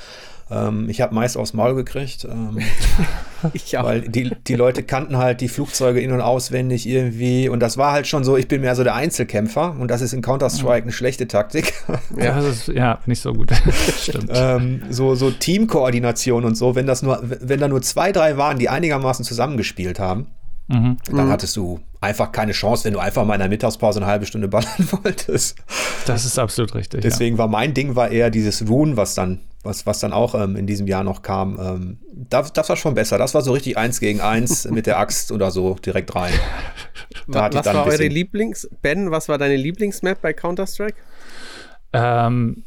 Ähm, ich habe meist aufs Maul gekriegt, ähm, ich auch. weil die, die Leute kannten halt die Flugzeuge in- und auswendig irgendwie. Und das war halt schon so, ich bin mehr so der Einzelkämpfer und das ist in Counter-Strike eine schlechte Taktik.
Ja, ist ja nicht so gut.
Stimmt. Ähm, so, so Teamkoordination und so, wenn das nur, wenn da nur zwei, drei waren, die einigermaßen zusammengespielt haben, Mhm. Dann mhm. hattest du einfach keine Chance, wenn du einfach mal in der Mittagspause eine halbe Stunde ballern wolltest.
Das ist absolut richtig.
Deswegen ja. war mein Ding war eher dieses Rune, was dann, was, was dann auch ähm, in diesem Jahr noch kam. Ähm, das, das war schon besser. Das war so richtig eins gegen eins mit der Axt oder so direkt rein.
Da was war eure Lieblings, Ben, was war deine Lieblingsmap bei Counter-Strike?
Ähm,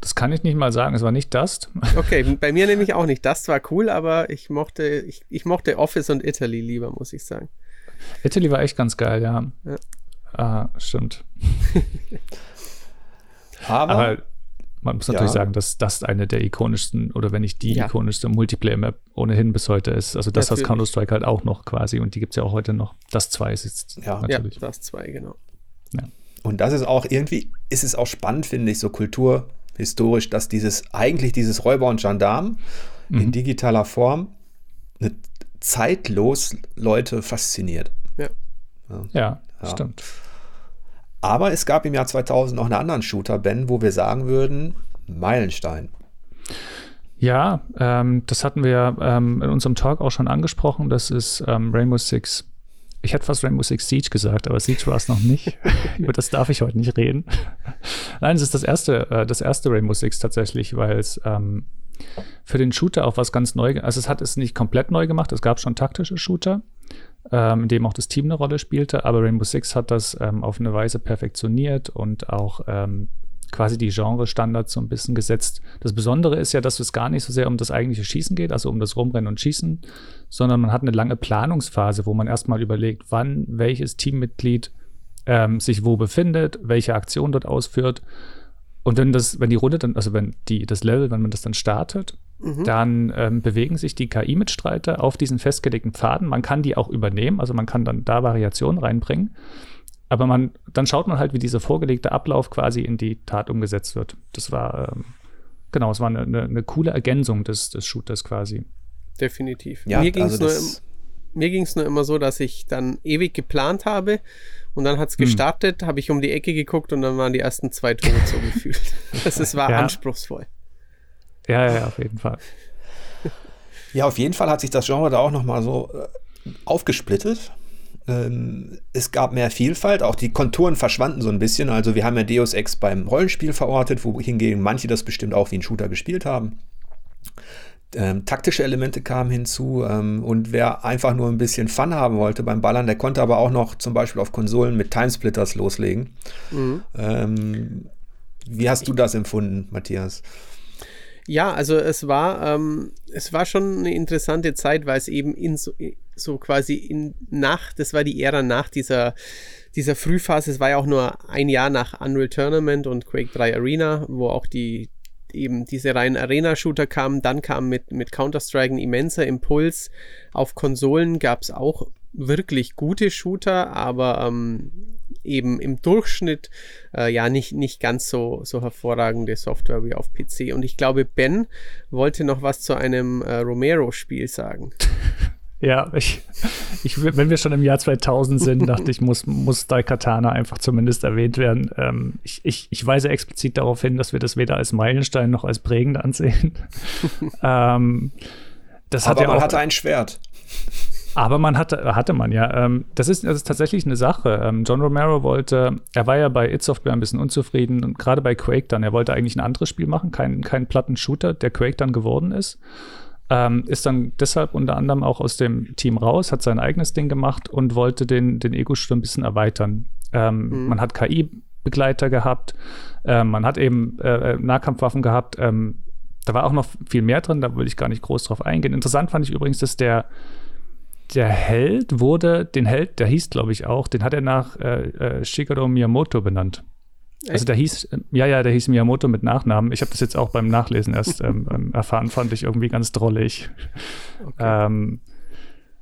das kann ich nicht mal sagen. Es war nicht Dust.
Okay, bei mir nämlich auch nicht. Dust war cool, aber ich mochte, ich, ich mochte Office und Italy lieber, muss ich sagen.
Italy war echt ganz geil, ja. ja. Ah, stimmt. aber, aber, man muss natürlich ja. sagen, dass das eine der ikonischsten oder wenn nicht die ja. ikonischste Multiplayer-Map ohnehin bis heute ist. Also das hat Counter-Strike halt auch noch quasi und die gibt es ja auch heute noch. Das 2 ist jetzt
ja. natürlich. Ja, das 2, genau.
Ja. Und das ist auch irgendwie, ist es auch spannend, finde ich, so Kultur historisch, dass dieses, eigentlich dieses Räuber und Gendarm mhm. in digitaler Form eine zeitlos Leute fasziniert.
Ja. Ja, ja, stimmt.
Aber es gab im Jahr 2000 noch einen anderen Shooter, Ben, wo wir sagen würden, Meilenstein.
Ja, ähm, das hatten wir ähm, in unserem Talk auch schon angesprochen. Das ist ähm, Rainbow Six. Ich hätte fast Rainbow Six Siege gesagt, aber Siege war es noch nicht. Über das darf ich heute nicht reden. Nein, es ist das erste, äh, das erste Rainbow Six tatsächlich, weil es ähm, für den Shooter auch was ganz neu, also es hat es nicht komplett neu gemacht. Es gab schon taktische Shooter, ähm, in dem auch das Team eine Rolle spielte, aber Rainbow Six hat das ähm, auf eine Weise perfektioniert und auch ähm, quasi die Genre-Standards so ein bisschen gesetzt. Das Besondere ist ja, dass es gar nicht so sehr um das eigentliche Schießen geht, also um das Rumrennen und Schießen, sondern man hat eine lange Planungsphase, wo man erstmal überlegt, wann welches Teammitglied ähm, sich wo befindet, welche Aktion dort ausführt. Und wenn das, wenn die Runde dann, also wenn die, das Level, wenn man das dann startet, mhm. dann ähm, bewegen sich die KI-Mitstreiter auf diesen festgelegten Pfaden. Man kann die auch übernehmen, also man kann dann da Variationen reinbringen. Aber man, dann schaut man halt, wie dieser vorgelegte Ablauf quasi in die Tat umgesetzt wird. Das war, ähm, genau, es war eine, eine, eine, coole Ergänzung des, des Shooters quasi.
Definitiv. Ja, mir ging es also nur, nur immer so, dass ich dann ewig geplant habe und dann hat es hm. gestartet, hm. habe ich um die Ecke geguckt und dann waren die ersten zwei Tore so gefühlt. Das ist, war ja. anspruchsvoll.
Ja, ja, auf jeden Fall.
Ja, auf jeden Fall hat sich das Genre da auch nochmal so äh, aufgesplittet. Ähm, es gab mehr Vielfalt, auch die Konturen verschwanden so ein bisschen. Also wir haben ja Deus Ex beim Rollenspiel verortet, wohingegen manche das bestimmt auch wie ein Shooter gespielt haben. Ähm, taktische Elemente kamen hinzu ähm, und wer einfach nur ein bisschen Fun haben wollte beim Ballern, der konnte aber auch noch zum Beispiel auf Konsolen mit Timesplitters loslegen. Mhm. Ähm, wie hast du das empfunden, Matthias?
Ja, also es war, ähm, es war schon eine interessante Zeit, weil es eben in so, so quasi in nach, das war die Ära nach dieser, dieser Frühphase, es war ja auch nur ein Jahr nach Unreal Tournament und Quake 3 Arena, wo auch die eben diese reinen Arena-Shooter kamen. Dann kam mit, mit Counter-Strike ein immenser Impuls. Auf Konsolen gab es auch wirklich gute Shooter, aber ähm, eben im Durchschnitt äh, ja nicht, nicht ganz so, so hervorragende Software wie auf PC. Und ich glaube, Ben wollte noch was zu einem äh, Romero-Spiel sagen.
Ja, ich, ich, wenn wir schon im Jahr 2000 sind, dachte ich, muss, muss Daikatana einfach zumindest erwähnt werden. Ähm, ich, ich, ich weise explizit darauf hin, dass wir das weder als Meilenstein noch als prägend ansehen. ähm,
das Aber hat ja man auch, hatte ein Schwert.
Aber man hatte, hatte man ja. Ähm, das, ist, das ist tatsächlich eine Sache. Ähm, John Romero wollte, er war ja bei It Software ein bisschen unzufrieden und gerade bei Quake dann, er wollte eigentlich ein anderes Spiel machen, keinen kein platten Shooter, der Quake dann geworden ist. Ähm, ist dann deshalb unter anderem auch aus dem Team raus, hat sein eigenes Ding gemacht und wollte den, den Ego-Shooter ein bisschen erweitern. Ähm, mhm. Man hat KI-Begleiter gehabt, äh, man hat eben äh, äh, Nahkampfwaffen gehabt. Ähm, da war auch noch viel mehr drin, da will ich gar nicht groß drauf eingehen. Interessant fand ich übrigens, dass der der Held wurde, den Held, der hieß, glaube ich, auch, den hat er nach äh, äh, Shigeru Miyamoto benannt. Echt? Also der hieß, ja, ja, der hieß Miyamoto mit Nachnamen. Ich habe das jetzt auch beim Nachlesen erst ähm, ähm, erfahren, fand ich irgendwie ganz drollig. Okay. Ähm,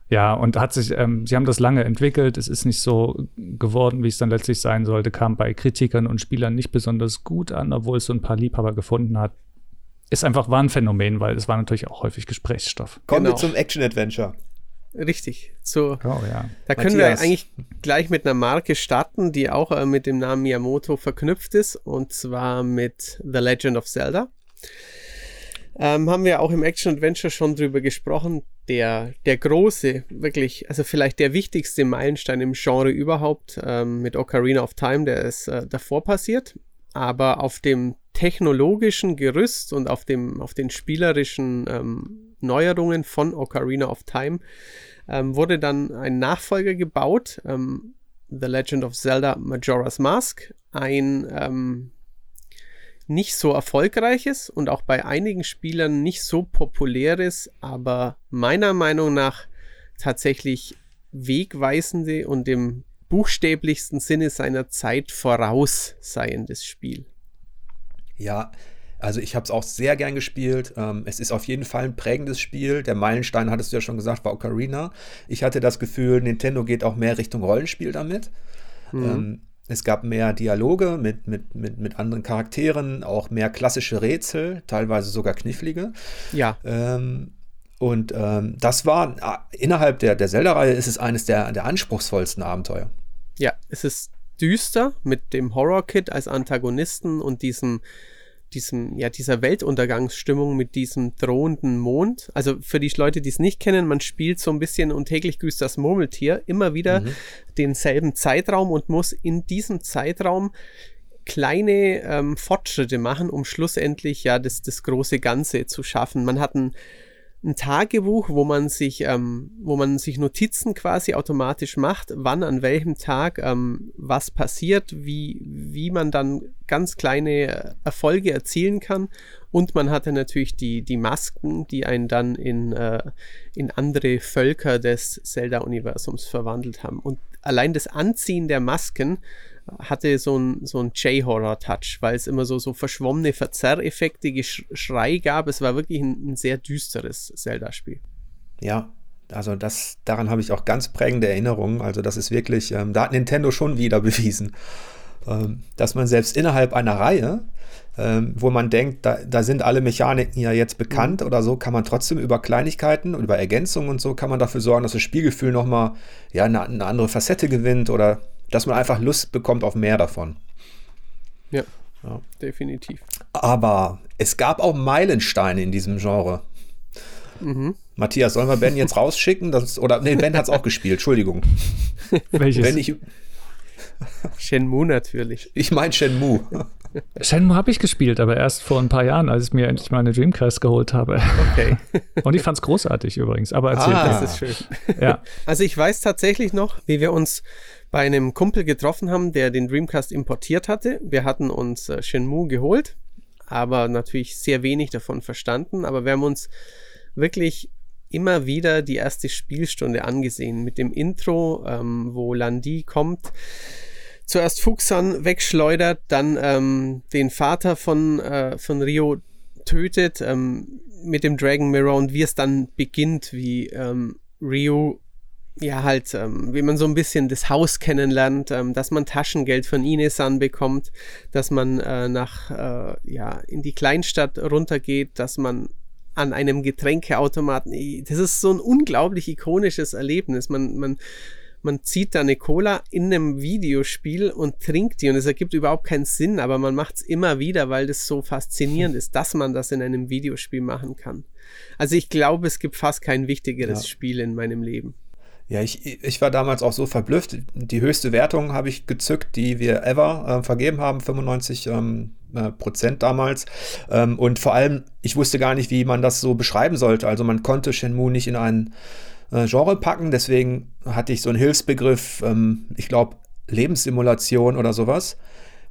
ja, und hat sich, ähm, sie haben das lange entwickelt. Es ist nicht so geworden, wie es dann letztlich sein sollte. Kam bei Kritikern und Spielern nicht besonders gut an, obwohl es so ein paar Liebhaber gefunden hat. Ist einfach war ein Phänomen, weil es war natürlich auch häufig Gesprächsstoff.
Kommen genau. wir zum Action-Adventure.
Richtig. So, oh, ja. Da können Matthias. wir eigentlich gleich mit einer Marke starten, die auch äh, mit dem Namen Miyamoto verknüpft ist, und zwar mit The Legend of Zelda. Ähm, haben wir auch im Action Adventure schon drüber gesprochen. Der, der große, wirklich, also vielleicht der wichtigste Meilenstein im Genre überhaupt ähm, mit Ocarina of Time, der ist äh, davor passiert. Aber auf dem technologischen Gerüst und auf, dem, auf den spielerischen ähm, Neuerungen von Ocarina of Time ähm, wurde dann ein Nachfolger gebaut, ähm, The Legend of Zelda Majora's Mask, ein ähm, nicht so erfolgreiches und auch bei einigen Spielern nicht so populäres, aber meiner Meinung nach tatsächlich wegweisende und im buchstäblichsten Sinne seiner Zeit vorausseiendes Spiel.
Ja, also ich habe es auch sehr gern gespielt. Ähm, es ist auf jeden Fall ein prägendes Spiel. Der Meilenstein, hattest du ja schon gesagt, war Ocarina. Ich hatte das Gefühl, Nintendo geht auch mehr Richtung Rollenspiel damit. Mhm. Ähm, Es gab mehr Dialoge mit, mit, mit, mit anderen Charakteren, auch mehr klassische Rätsel, teilweise sogar knifflige.
Ja.
Ähm, und ähm, das war äh, innerhalb der, der Zelda-Reihe ist es eines der, der anspruchsvollsten Abenteuer.
Ja, es ist düster mit dem Horror-Kit als Antagonisten und diesem diesem, ja, dieser Weltuntergangsstimmung mit diesem drohenden Mond. Also für die Leute, die es nicht kennen, man spielt so ein bisschen und täglich grüßt das Murmeltier immer wieder mhm. denselben Zeitraum und muss in diesem Zeitraum kleine ähm, Fortschritte machen, um schlussendlich ja das, das große Ganze zu schaffen. Man hat ein ein Tagebuch, wo man sich, ähm, wo man sich Notizen quasi automatisch macht, wann an welchem Tag ähm, was passiert, wie, wie man dann ganz kleine Erfolge erzielen kann. Und man hatte natürlich die, die Masken, die einen dann in, äh, in andere Völker des Zelda-Universums verwandelt haben. Und allein das Anziehen der Masken hatte so ein, so J-Horror-Touch, weil es immer so, so verschwommene Verzerreffekte, Geschrei gab. Es war wirklich ein, ein sehr düsteres Zelda-Spiel.
Ja, also das, daran habe ich auch ganz prägende Erinnerungen. Also das ist wirklich, ähm, da hat Nintendo schon wieder bewiesen, ähm, dass man selbst innerhalb einer Reihe, ähm, wo man denkt, da, da, sind alle Mechaniken ja jetzt bekannt mhm. oder so, kann man trotzdem über Kleinigkeiten und über Ergänzungen und so, kann man dafür sorgen, dass das Spielgefühl nochmal ja, eine, eine andere Facette gewinnt oder dass man einfach Lust bekommt auf mehr davon.
Ja, ja, definitiv.
Aber es gab auch Meilensteine in diesem Genre. Mhm. Matthias, sollen wir Ben jetzt rausschicken? Das, oder nee, Ben hat es auch gespielt, Entschuldigung.
Welches? Wenn ich, Shenmue natürlich.
Ich meine Shenmue.
Shenmue habe ich gespielt, aber erst vor ein paar Jahren, als ich mir endlich mal eine Dreamcast geholt habe. Okay. Und ich fand es großartig übrigens. Aber erzählt
ah, das ist schön. Ja. Also ich weiß tatsächlich noch, wie wir uns bei einem Kumpel getroffen haben, der den Dreamcast importiert hatte. Wir hatten uns äh, Shenmue geholt, aber natürlich sehr wenig davon verstanden. Aber wir haben uns wirklich immer wieder die erste Spielstunde angesehen mit dem Intro, ähm, wo Landi kommt zuerst Fuchsan wegschleudert, dann ähm, den Vater von, äh, von Rio tötet ähm, mit dem Dragon Mirror und wie es dann beginnt, wie ähm, Rio ja halt, ähm, wie man so ein bisschen das Haus kennenlernt, ähm, dass man Taschengeld von Inesan bekommt, dass man äh, nach, äh, ja, in die Kleinstadt runtergeht, dass man an einem Getränkeautomaten, das ist so ein unglaublich ikonisches Erlebnis. Man, man man zieht da eine Cola in einem Videospiel und trinkt die und es ergibt überhaupt keinen Sinn, aber man macht es immer wieder, weil das so faszinierend ist, dass man das in einem Videospiel machen kann. Also ich glaube, es gibt fast kein wichtigeres ja. Spiel in meinem Leben.
Ja, ich, ich war damals auch so verblüfft. Die höchste Wertung habe ich gezückt, die wir ever äh, vergeben haben, 95 ähm, äh, Prozent damals. Ähm, und vor allem, ich wusste gar nicht, wie man das so beschreiben sollte. Also man konnte Shenmue nicht in einen äh, Genre packen. Deswegen hatte ich so einen Hilfsbegriff, ähm, ich glaube, Lebenssimulation oder sowas.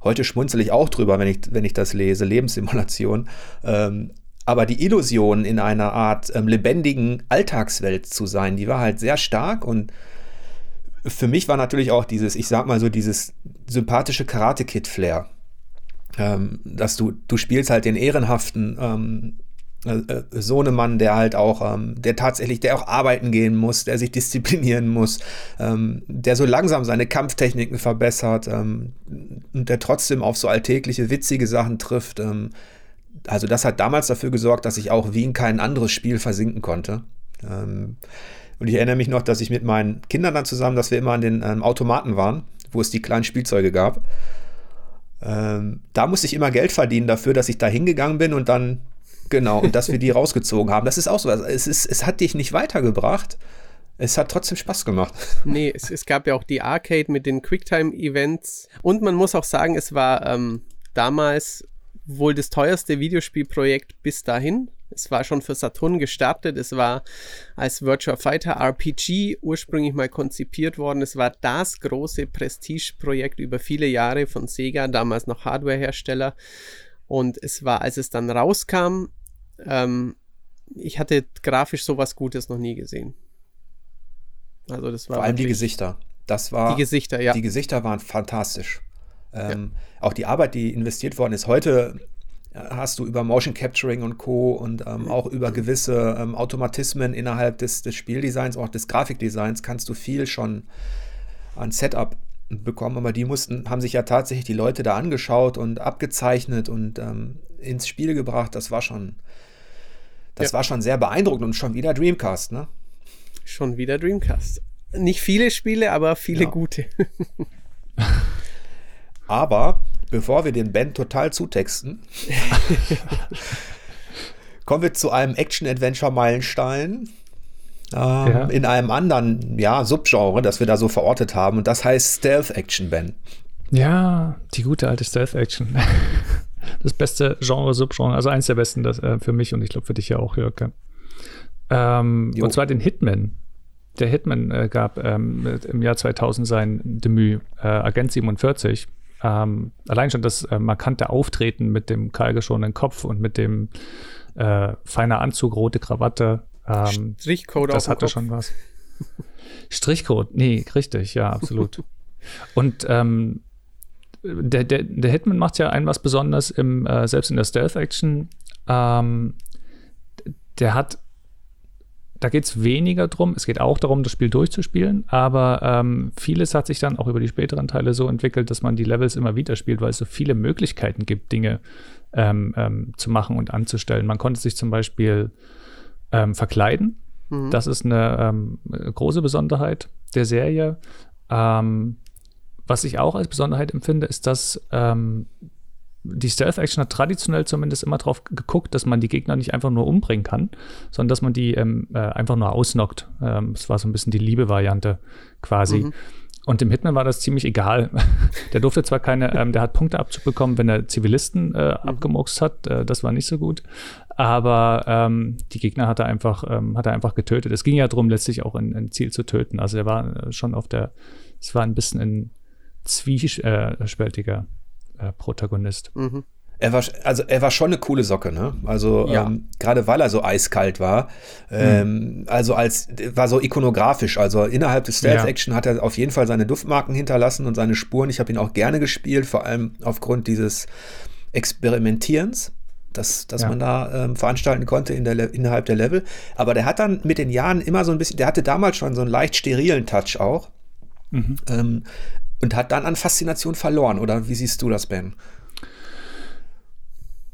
Heute schmunzel ich auch drüber, wenn ich, wenn ich das lese, Lebenssimulation. Ähm, aber die Illusion, in einer Art ähm, lebendigen Alltagswelt zu sein, die war halt sehr stark und für mich war natürlich auch dieses, ich sag mal so, dieses sympathische Karate-Kid-Flair. Ähm, dass du, du spielst halt den ehrenhaften ähm, äh, äh, Sohnemann, der halt auch, ähm, der tatsächlich, der auch arbeiten gehen muss, der sich disziplinieren muss, ähm, der so langsam seine Kampftechniken verbessert ähm, und der trotzdem auf so alltägliche, witzige Sachen trifft. Ähm, also das hat damals dafür gesorgt, dass ich auch wie in kein anderes Spiel versinken konnte. Ähm, und ich erinnere mich noch, dass ich mit meinen Kindern dann zusammen, dass wir immer an den ähm, Automaten waren, wo es die kleinen Spielzeuge gab. da musste ich immer Geld verdienen dafür, dass ich da hingegangen bin und dann Genau, und dass wir die rausgezogen haben. Das ist auch so. Also es, ist, es hat dich nicht weitergebracht. Es hat trotzdem Spaß gemacht.
Nee, es, es gab ja auch die Arcade mit den Quicktime-Events. Und man muss auch sagen, es war ähm, damals wohl das teuerste Videospielprojekt bis dahin. Es war schon für Saturn gestartet. Es war als Virtual Fighter RPG ursprünglich mal konzipiert worden. Es war das große Prestigeprojekt über viele Jahre von Sega, damals noch Hardwarehersteller. Und es war, als es dann rauskam, ähm, ich hatte grafisch sowas Gutes noch nie gesehen.
Also das war Vor allem die Gesichter. Das war.
Die Gesichter, ja.
Die Gesichter waren fantastisch. Ähm, ja. Auch die Arbeit, die investiert worden ist. Heute äh, hast du über Motion Capturing und Co. und ähm, mhm. auch über gewisse ähm, Automatismen innerhalb des, des Spieldesigns, auch des Grafikdesigns, kannst du viel schon an Setup bekommen, aber die mussten, haben sich ja tatsächlich die Leute da angeschaut und abgezeichnet und ähm, ins Spiel gebracht. Das war schon, das ja. war schon sehr beeindruckend und schon wieder Dreamcast, ne?
Schon wieder Dreamcast. Nicht viele Spiele, aber viele ja. gute.
aber bevor wir den Band total zutexten, kommen wir zu einem Action-Adventure-Meilenstein. Ähm, ja. In einem anderen ja, Subgenre, das wir da so verortet haben. Und das heißt Stealth Action, Ben.
Ja, die gute alte Stealth Action. Das beste Genre, Subgenre, also eins der besten das, äh, für mich und ich glaube für dich ja auch, Jörg. Ähm, und zwar den Hitman. Der Hitman äh, gab ähm, im Jahr 2000 sein Debüt, äh, Agent 47. Ähm, allein schon das äh, markante Auftreten mit dem kahlgeschorenen Kopf und mit dem äh, feiner Anzug, rote Krawatte,
ähm, Strichcode
Das hatte schon was. Strichcode, nee, richtig, ja, absolut. Und ähm, der, der, der Hitman macht ja ein was Besonderes, im, äh, selbst in der Stealth-Action. Ähm, der hat, da geht es weniger drum, es geht auch darum, das Spiel durchzuspielen, aber ähm, vieles hat sich dann auch über die späteren Teile so entwickelt, dass man die Levels immer wieder spielt, weil es so viele Möglichkeiten gibt, Dinge ähm, ähm zu machen und anzustellen. Man konnte sich zum Beispiel ähm, verkleiden. Mhm. Das ist eine ähm, große Besonderheit der Serie. Ähm, was ich auch als Besonderheit empfinde, ist, dass ähm, die Stealth-Action hat traditionell zumindest immer darauf geguckt, dass man die Gegner nicht einfach nur umbringen kann, sondern dass man die ähm, äh, einfach nur ausnockt. Ähm, das war so ein bisschen die Liebe-Variante quasi. Mhm. Und dem Hitman war das ziemlich egal. der durfte zwar keine, ähm, der hat Punkte abzubekommen, wenn er Zivilisten äh, mhm. abgemurkst hat. Äh, das war nicht so gut. Aber ähm, die Gegner hat er einfach, ähm, hat er einfach getötet. Es ging ja darum, letztlich auch ein, ein Ziel zu töten. Also er war äh, schon auf der, es war ein bisschen ein zwiespältiger äh, Protagonist. Mhm.
Er war, also er war schon eine coole Socke, ne? Also ja. ähm, gerade weil er so eiskalt war, ähm, mhm. also als war so ikonografisch. Also innerhalb des Stealth Action ja. hat er auf jeden Fall seine Duftmarken hinterlassen und seine Spuren. Ich habe ihn auch gerne gespielt, vor allem aufgrund dieses Experimentierens, das, das ja. man da ähm, veranstalten konnte in der, innerhalb der Level. Aber der hat dann mit den Jahren immer so ein bisschen, der hatte damals schon so einen leicht sterilen Touch auch. Mhm. Ähm, und hat dann an Faszination verloren. Oder wie siehst du das, Ben?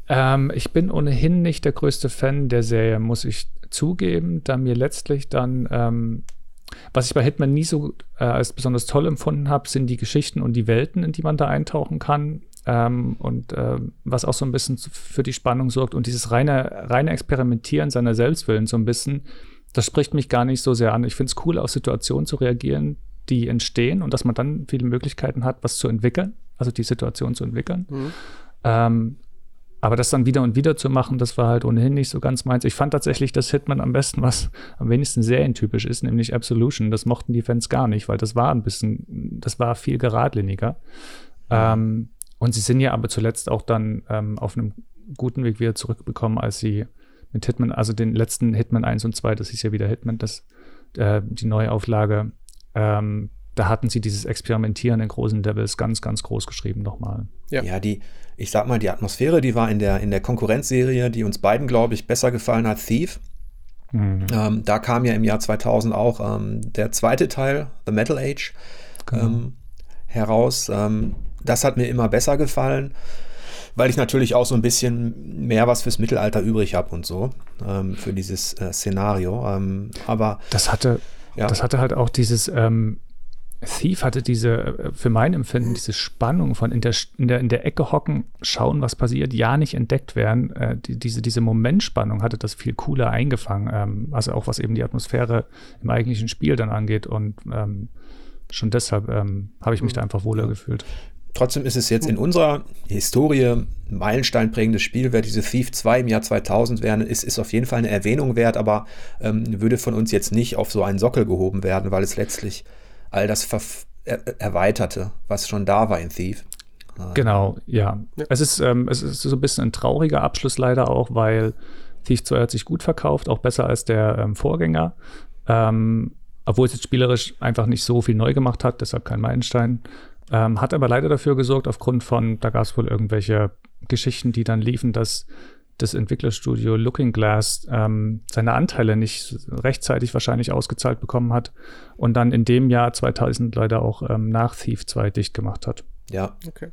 Ähm, ich bin ohnehin nicht der größte Fan der Serie, muss ich zugeben, da mir letztlich dann, ähm, was ich bei Hitman nie so äh, als besonders toll empfunden habe, sind die Geschichten und die Welten, in die man da eintauchen kann. Ähm, und äh, was auch so ein bisschen für die Spannung sorgt und dieses reine, reine Experimentieren seiner Selbstwillen so ein bisschen, das spricht mich gar nicht so sehr an. Ich finde es cool, auf Situationen zu reagieren, die entstehen und dass man dann viele Möglichkeiten hat, was zu entwickeln, also die Situation zu entwickeln. Mhm. Ähm, aber das dann wieder und wieder zu machen, das war halt ohnehin nicht so ganz meins. Ich fand tatsächlich das Hitman am besten, was am wenigsten serientypisch ist, nämlich Absolution. Das mochten die Fans gar nicht, weil das war ein bisschen, das war viel geradliniger. Mhm. Ähm, und sie sind ja aber zuletzt auch dann ähm, auf einem guten Weg wieder zurückbekommen, als sie mit Hitman, also den letzten Hitman 1 und 2, das ist ja wieder Hitman, das, äh, die Neuauflage, ähm, da hatten sie dieses Experimentieren in großen Levels ganz, ganz groß geschrieben nochmal.
Ja. ja, die, ich sag mal, die Atmosphäre, die war in der, in der Konkurrenzserie, die uns beiden, glaube ich, besser gefallen hat, Thief. Mhm. Ähm, da kam ja im Jahr 2000 auch ähm, der zweite Teil, The Metal Age, genau. ähm, heraus. Ähm, das hat mir immer besser gefallen, weil ich natürlich auch so ein bisschen mehr was fürs Mittelalter übrig habe und so, ähm, für dieses äh, Szenario. Ähm, aber
das hatte, ja. Das hatte halt auch dieses, ähm, Thief hatte diese, für mein Empfinden, diese Spannung von in der, in der, in der Ecke hocken, schauen, was passiert, ja nicht entdeckt werden. Äh, die, diese, diese Momentspannung hatte das viel cooler eingefangen. Ähm, also auch was eben die Atmosphäre im eigentlichen Spiel dann angeht. Und ähm, schon deshalb ähm, habe ich mich da einfach wohler gefühlt.
Trotzdem ist es jetzt in unserer Historie meilensteinprägendes Spiel. Wer diese Thief 2 im Jahr 2000 wäre, ist, ist auf jeden Fall eine Erwähnung wert, aber ähm, würde von uns jetzt nicht auf so einen Sockel gehoben werden, weil es letztlich all das er erweiterte, was schon da war in Thief.
Genau, ja. ja. Es, ist, ähm, es ist so ein bisschen ein trauriger Abschluss leider auch, weil Thief 2 hat sich gut verkauft, auch besser als der ähm, Vorgänger. Ähm, obwohl es jetzt spielerisch einfach nicht so viel neu gemacht hat, deshalb kein Meilenstein. Ähm, hat aber leider dafür gesorgt, aufgrund von, da gab es wohl irgendwelche Geschichten, die dann liefen, dass das Entwicklerstudio Looking Glass ähm, seine Anteile nicht rechtzeitig wahrscheinlich ausgezahlt bekommen hat und dann in dem Jahr 2000 leider auch ähm, nach Thief 2 dicht gemacht hat.
Ja. Okay.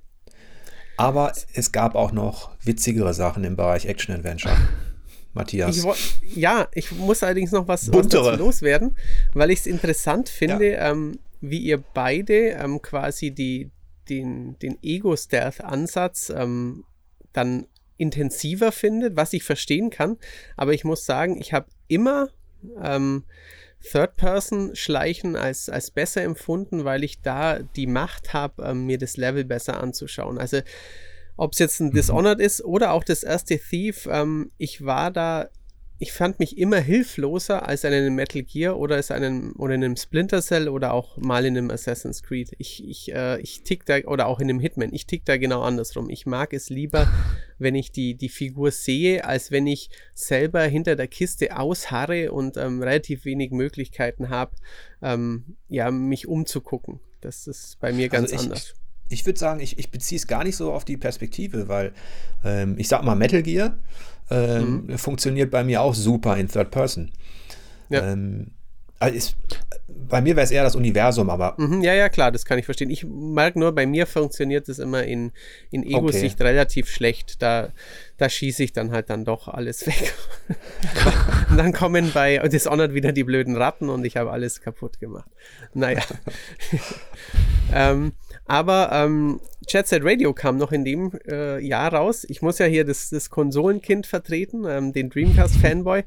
Aber es gab auch noch witzigere Sachen im Bereich Action Adventure. Matthias.
Ich, ja, ich muss allerdings noch was, was dazu loswerden, weil ich es interessant finde, ja. ähm, wie ihr beide ähm, quasi die, den, den Ego-Stealth-Ansatz ähm, dann intensiver findet, was ich verstehen kann. Aber ich muss sagen, ich habe immer ähm, Third-Person-Schleichen als, als besser empfunden, weil ich da die Macht habe, ähm, mir das Level besser anzuschauen. Also ob es jetzt ein mhm. Dishonored ist oder auch das erste Thief, ähm, ich war da ich fand mich immer hilfloser als in einem Metal Gear oder als einem oder in einem Splinter Cell oder auch mal in einem Assassin's Creed. Ich, ich, äh, ich tick da, oder auch in einem Hitman, ich tick da genau andersrum. Ich mag es lieber, wenn ich die, die Figur sehe, als wenn ich selber hinter der Kiste ausharre und ähm, relativ wenig Möglichkeiten habe, ähm, ja, mich umzugucken. Das ist bei mir ganz also ich, anders.
Ich, würde sagen, ich, ich beziehe es gar nicht so auf die Perspektive, weil ähm, ich sag mal Metal Gear ähm, mhm. funktioniert bei mir auch super in Third Person. Ja. Ähm, also ist, bei mir wäre es eher das Universum, aber.
Mhm, ja, ja, klar, das kann ich verstehen. Ich merke nur, bei mir funktioniert es immer in, in Ego-Sicht okay. relativ schlecht. Da, da schieße ich dann halt dann doch alles weg. und dann kommen bei Dishonored wieder die blöden Ratten und ich habe alles kaputt gemacht. Naja. ähm, aber ähm, Jet Set Radio kam noch in dem äh, Jahr raus. Ich muss ja hier das, das Konsolenkind vertreten, ähm, den Dreamcast-Fanboy.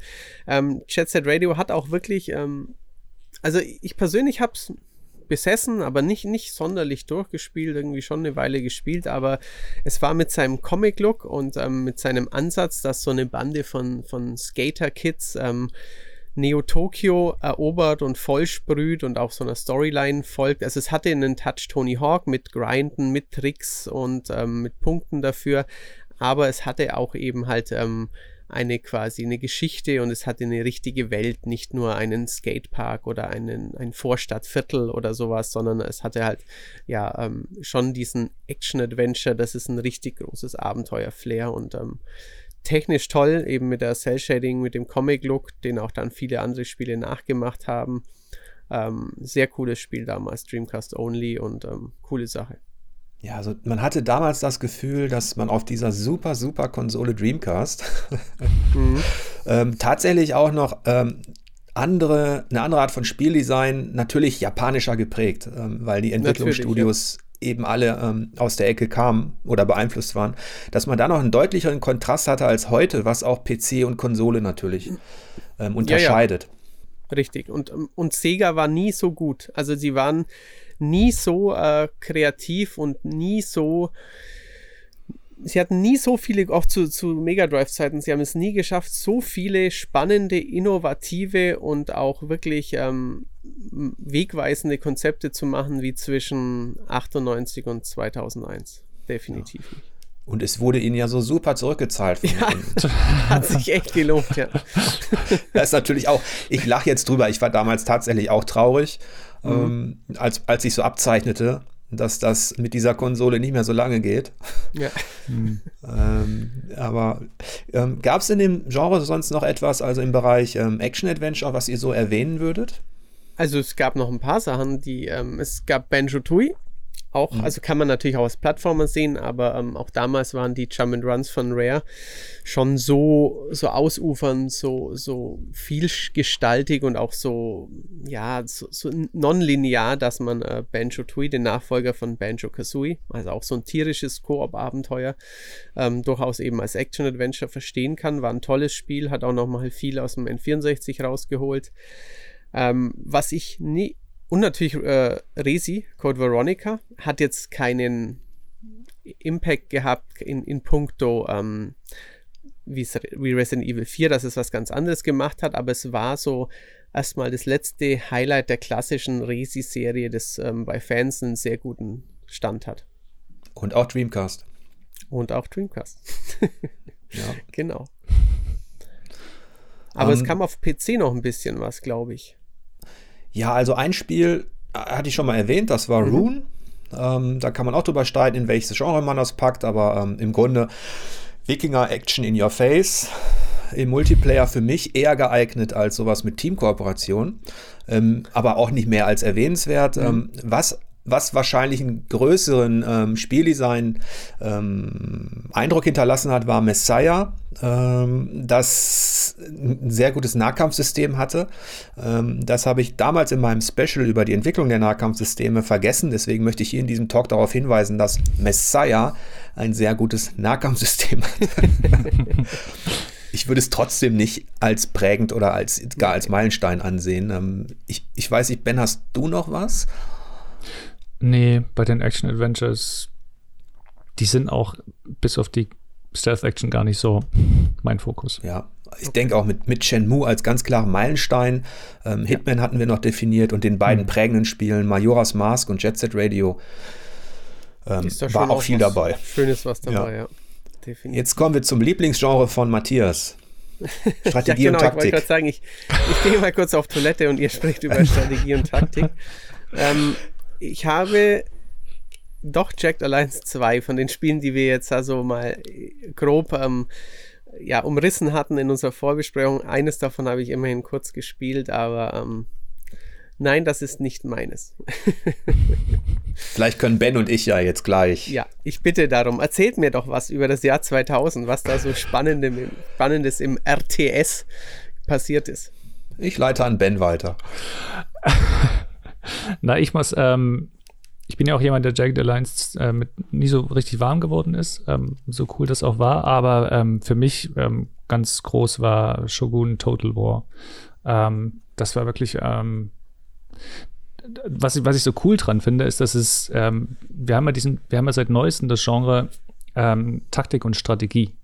Ähm, Jet Set Radio hat auch wirklich, ähm, also ich persönlich habe es besessen, aber nicht, nicht sonderlich durchgespielt, irgendwie schon eine Weile gespielt, aber es war mit seinem Comic-Look und ähm, mit seinem Ansatz, dass so eine Bande von, von Skater-Kids ähm, Neo-Tokyo erobert und vollsprüht und auch so einer Storyline folgt. Also es hatte einen Touch Tony Hawk mit Grinden, mit Tricks und ähm, mit Punkten dafür, aber es hatte auch eben halt ähm, eine quasi eine Geschichte und es hatte eine richtige Welt, nicht nur einen Skatepark oder einen, ein Vorstadtviertel oder sowas, sondern es hatte halt ja ähm, schon diesen Action-Adventure, das ist ein richtig großes Abenteuer-Flair und ähm, technisch toll, eben mit der Cell-Shading, mit dem Comic-Look, den auch dann viele andere Spiele nachgemacht haben. Ähm, sehr cooles Spiel damals, Dreamcast Only und ähm, coole Sache.
Ja, also man hatte damals das Gefühl, dass man auf dieser super, super Konsole Dreamcast mhm. ähm, tatsächlich auch noch ähm, andere, eine andere Art von Spieldesign, natürlich japanischer geprägt, ähm, weil die Entwicklungsstudios eben alle ähm, aus der Ecke kamen oder beeinflusst waren, dass man da noch einen deutlicheren Kontrast hatte als heute, was auch PC und Konsole natürlich ähm, unterscheidet. Ja,
ja. Richtig. Und, ähm, und Sega war nie so gut. Also sie waren nie so äh, kreativ und nie so sie hatten nie so viele, auch zu, zu Mega Drive-Zeiten, sie haben es nie geschafft, so viele spannende, innovative und auch wirklich ähm, wegweisende Konzepte zu machen wie zwischen 98 und 2001. Definitiv
ja. Und es wurde ihnen ja so super zurückgezahlt.
ja, hat sich echt gelohnt, ja.
das ist natürlich auch, ich lache jetzt drüber, ich war damals tatsächlich auch traurig, mhm. ähm, als, als ich so abzeichnete, dass das mit dieser Konsole nicht mehr so lange geht. Ja. ähm, aber ähm, gab es in dem Genre sonst noch etwas, also im Bereich ähm, Action-Adventure, was ihr so erwähnen würdet?
Also es gab noch ein paar Sachen, die ähm, es gab Banjo Tui, auch, mhm. also kann man natürlich auch als Plattformer sehen, aber ähm, auch damals waren die Jump and Runs von Rare schon so, so ausufernd, so, so vielgestaltig und auch so, ja, so, so nonlinear, dass man äh, Banjo Tui, den Nachfolger von Banjo Kazooie, also auch so ein tierisches Koop-Abenteuer, ähm, durchaus eben als Action-Adventure verstehen kann. War ein tolles Spiel, hat auch nochmal viel aus dem N64 rausgeholt. Ähm, was ich nie, und natürlich äh, Resi, Code Veronica, hat jetzt keinen Impact gehabt in, in puncto ähm, wie, wie Resident Evil 4, dass es was ganz anderes gemacht hat, aber es war so erstmal das letzte Highlight der klassischen Resi-Serie, das ähm, bei Fans einen sehr guten Stand hat.
Und auch Dreamcast.
Und auch Dreamcast. ja. Genau. Aber um, es ähm, kam auf PC noch ein bisschen was, glaube ich.
Ja, also ein Spiel äh, hatte ich schon mal erwähnt, das war mhm. Rune. Ähm, da kann man auch drüber streiten, in welches Genre man das packt, aber ähm, im Grunde Wikinger Action in Your Face. Im Multiplayer für mich eher geeignet als sowas mit Teamkooperation, ähm, aber auch nicht mehr als erwähnenswert. Mhm. Ähm, was was wahrscheinlich einen größeren ähm, Spieldesign ähm, Eindruck hinterlassen hat, war Messiah, ähm, das ein sehr gutes Nahkampfsystem hatte. Ähm, das habe ich damals in meinem Special über die Entwicklung der Nahkampfsysteme vergessen. Deswegen möchte ich hier in diesem Talk darauf hinweisen, dass Messiah ein sehr gutes Nahkampfsystem hat. ich würde es trotzdem nicht als prägend oder als gar als Meilenstein ansehen. Ähm, ich, ich weiß nicht, Ben, hast du noch was?
Nee, bei den Action Adventures, die sind auch bis auf die Stealth Action gar nicht so mein Fokus.
Ja, ich denke auch mit, mit Shenmue als ganz klaren Meilenstein. Ähm, Hitman hatten wir noch definiert und den beiden mhm. prägenden Spielen Majora's Mask und Jet Set Radio ähm, war auch viel dabei.
Schönes was dabei, ja. ja.
Definitiv. Jetzt kommen wir zum Lieblingsgenre von Matthias.
Strategie ja, genau, und Taktik. Ich wollte gerade sagen, ich, ich gehe mal kurz auf Toilette und ihr sprecht über Strategie und Taktik. Ähm, ich habe doch Jacked Alliance 2 von den Spielen, die wir jetzt also mal grob ähm, ja, umrissen hatten in unserer Vorbesprechung. Eines davon habe ich immerhin kurz gespielt, aber ähm, nein, das ist nicht meines.
Vielleicht können Ben und ich ja jetzt gleich.
Ja, ich bitte darum. Erzählt mir doch was über das Jahr 2000, was da so Spannendes im RTS passiert ist.
Ich leite an Ben weiter.
Na, ich muss, ähm, ich bin ja auch jemand, der Jagged Alliance äh, mit nie so richtig warm geworden ist, ähm, so cool das auch war, aber ähm, für mich ähm, ganz groß war Shogun Total War. Ähm, das war wirklich, ähm, was, ich, was ich so cool dran finde, ist, dass es, wir haben ja diesen, wir haben ja seit neuestem das Genre Taktik und Strategie.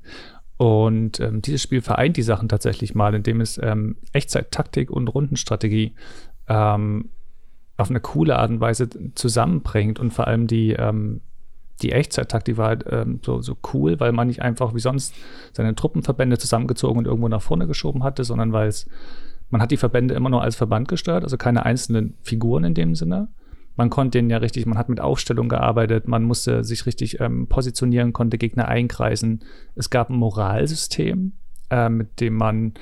Und ähm, dieses Spiel vereint die Sachen tatsächlich mal, indem es ähm, Echtzeit-Taktik und Rundenstrategie ähm, auf eine coole Art und Weise zusammenbringt und vor allem die, ähm, die Echtzeit-Taktik war halt ähm, so, so cool, weil man nicht einfach wie sonst seine Truppenverbände zusammengezogen und irgendwo nach vorne geschoben hatte, sondern weil es, man hat die Verbände immer nur als Verband gesteuert, also keine einzelnen Figuren in dem Sinne. Man konnte den ja richtig, man hat mit Aufstellung gearbeitet, man musste sich richtig ähm, positionieren, konnte Gegner einkreisen. Es gab ein Moralsystem, äh, mit dem man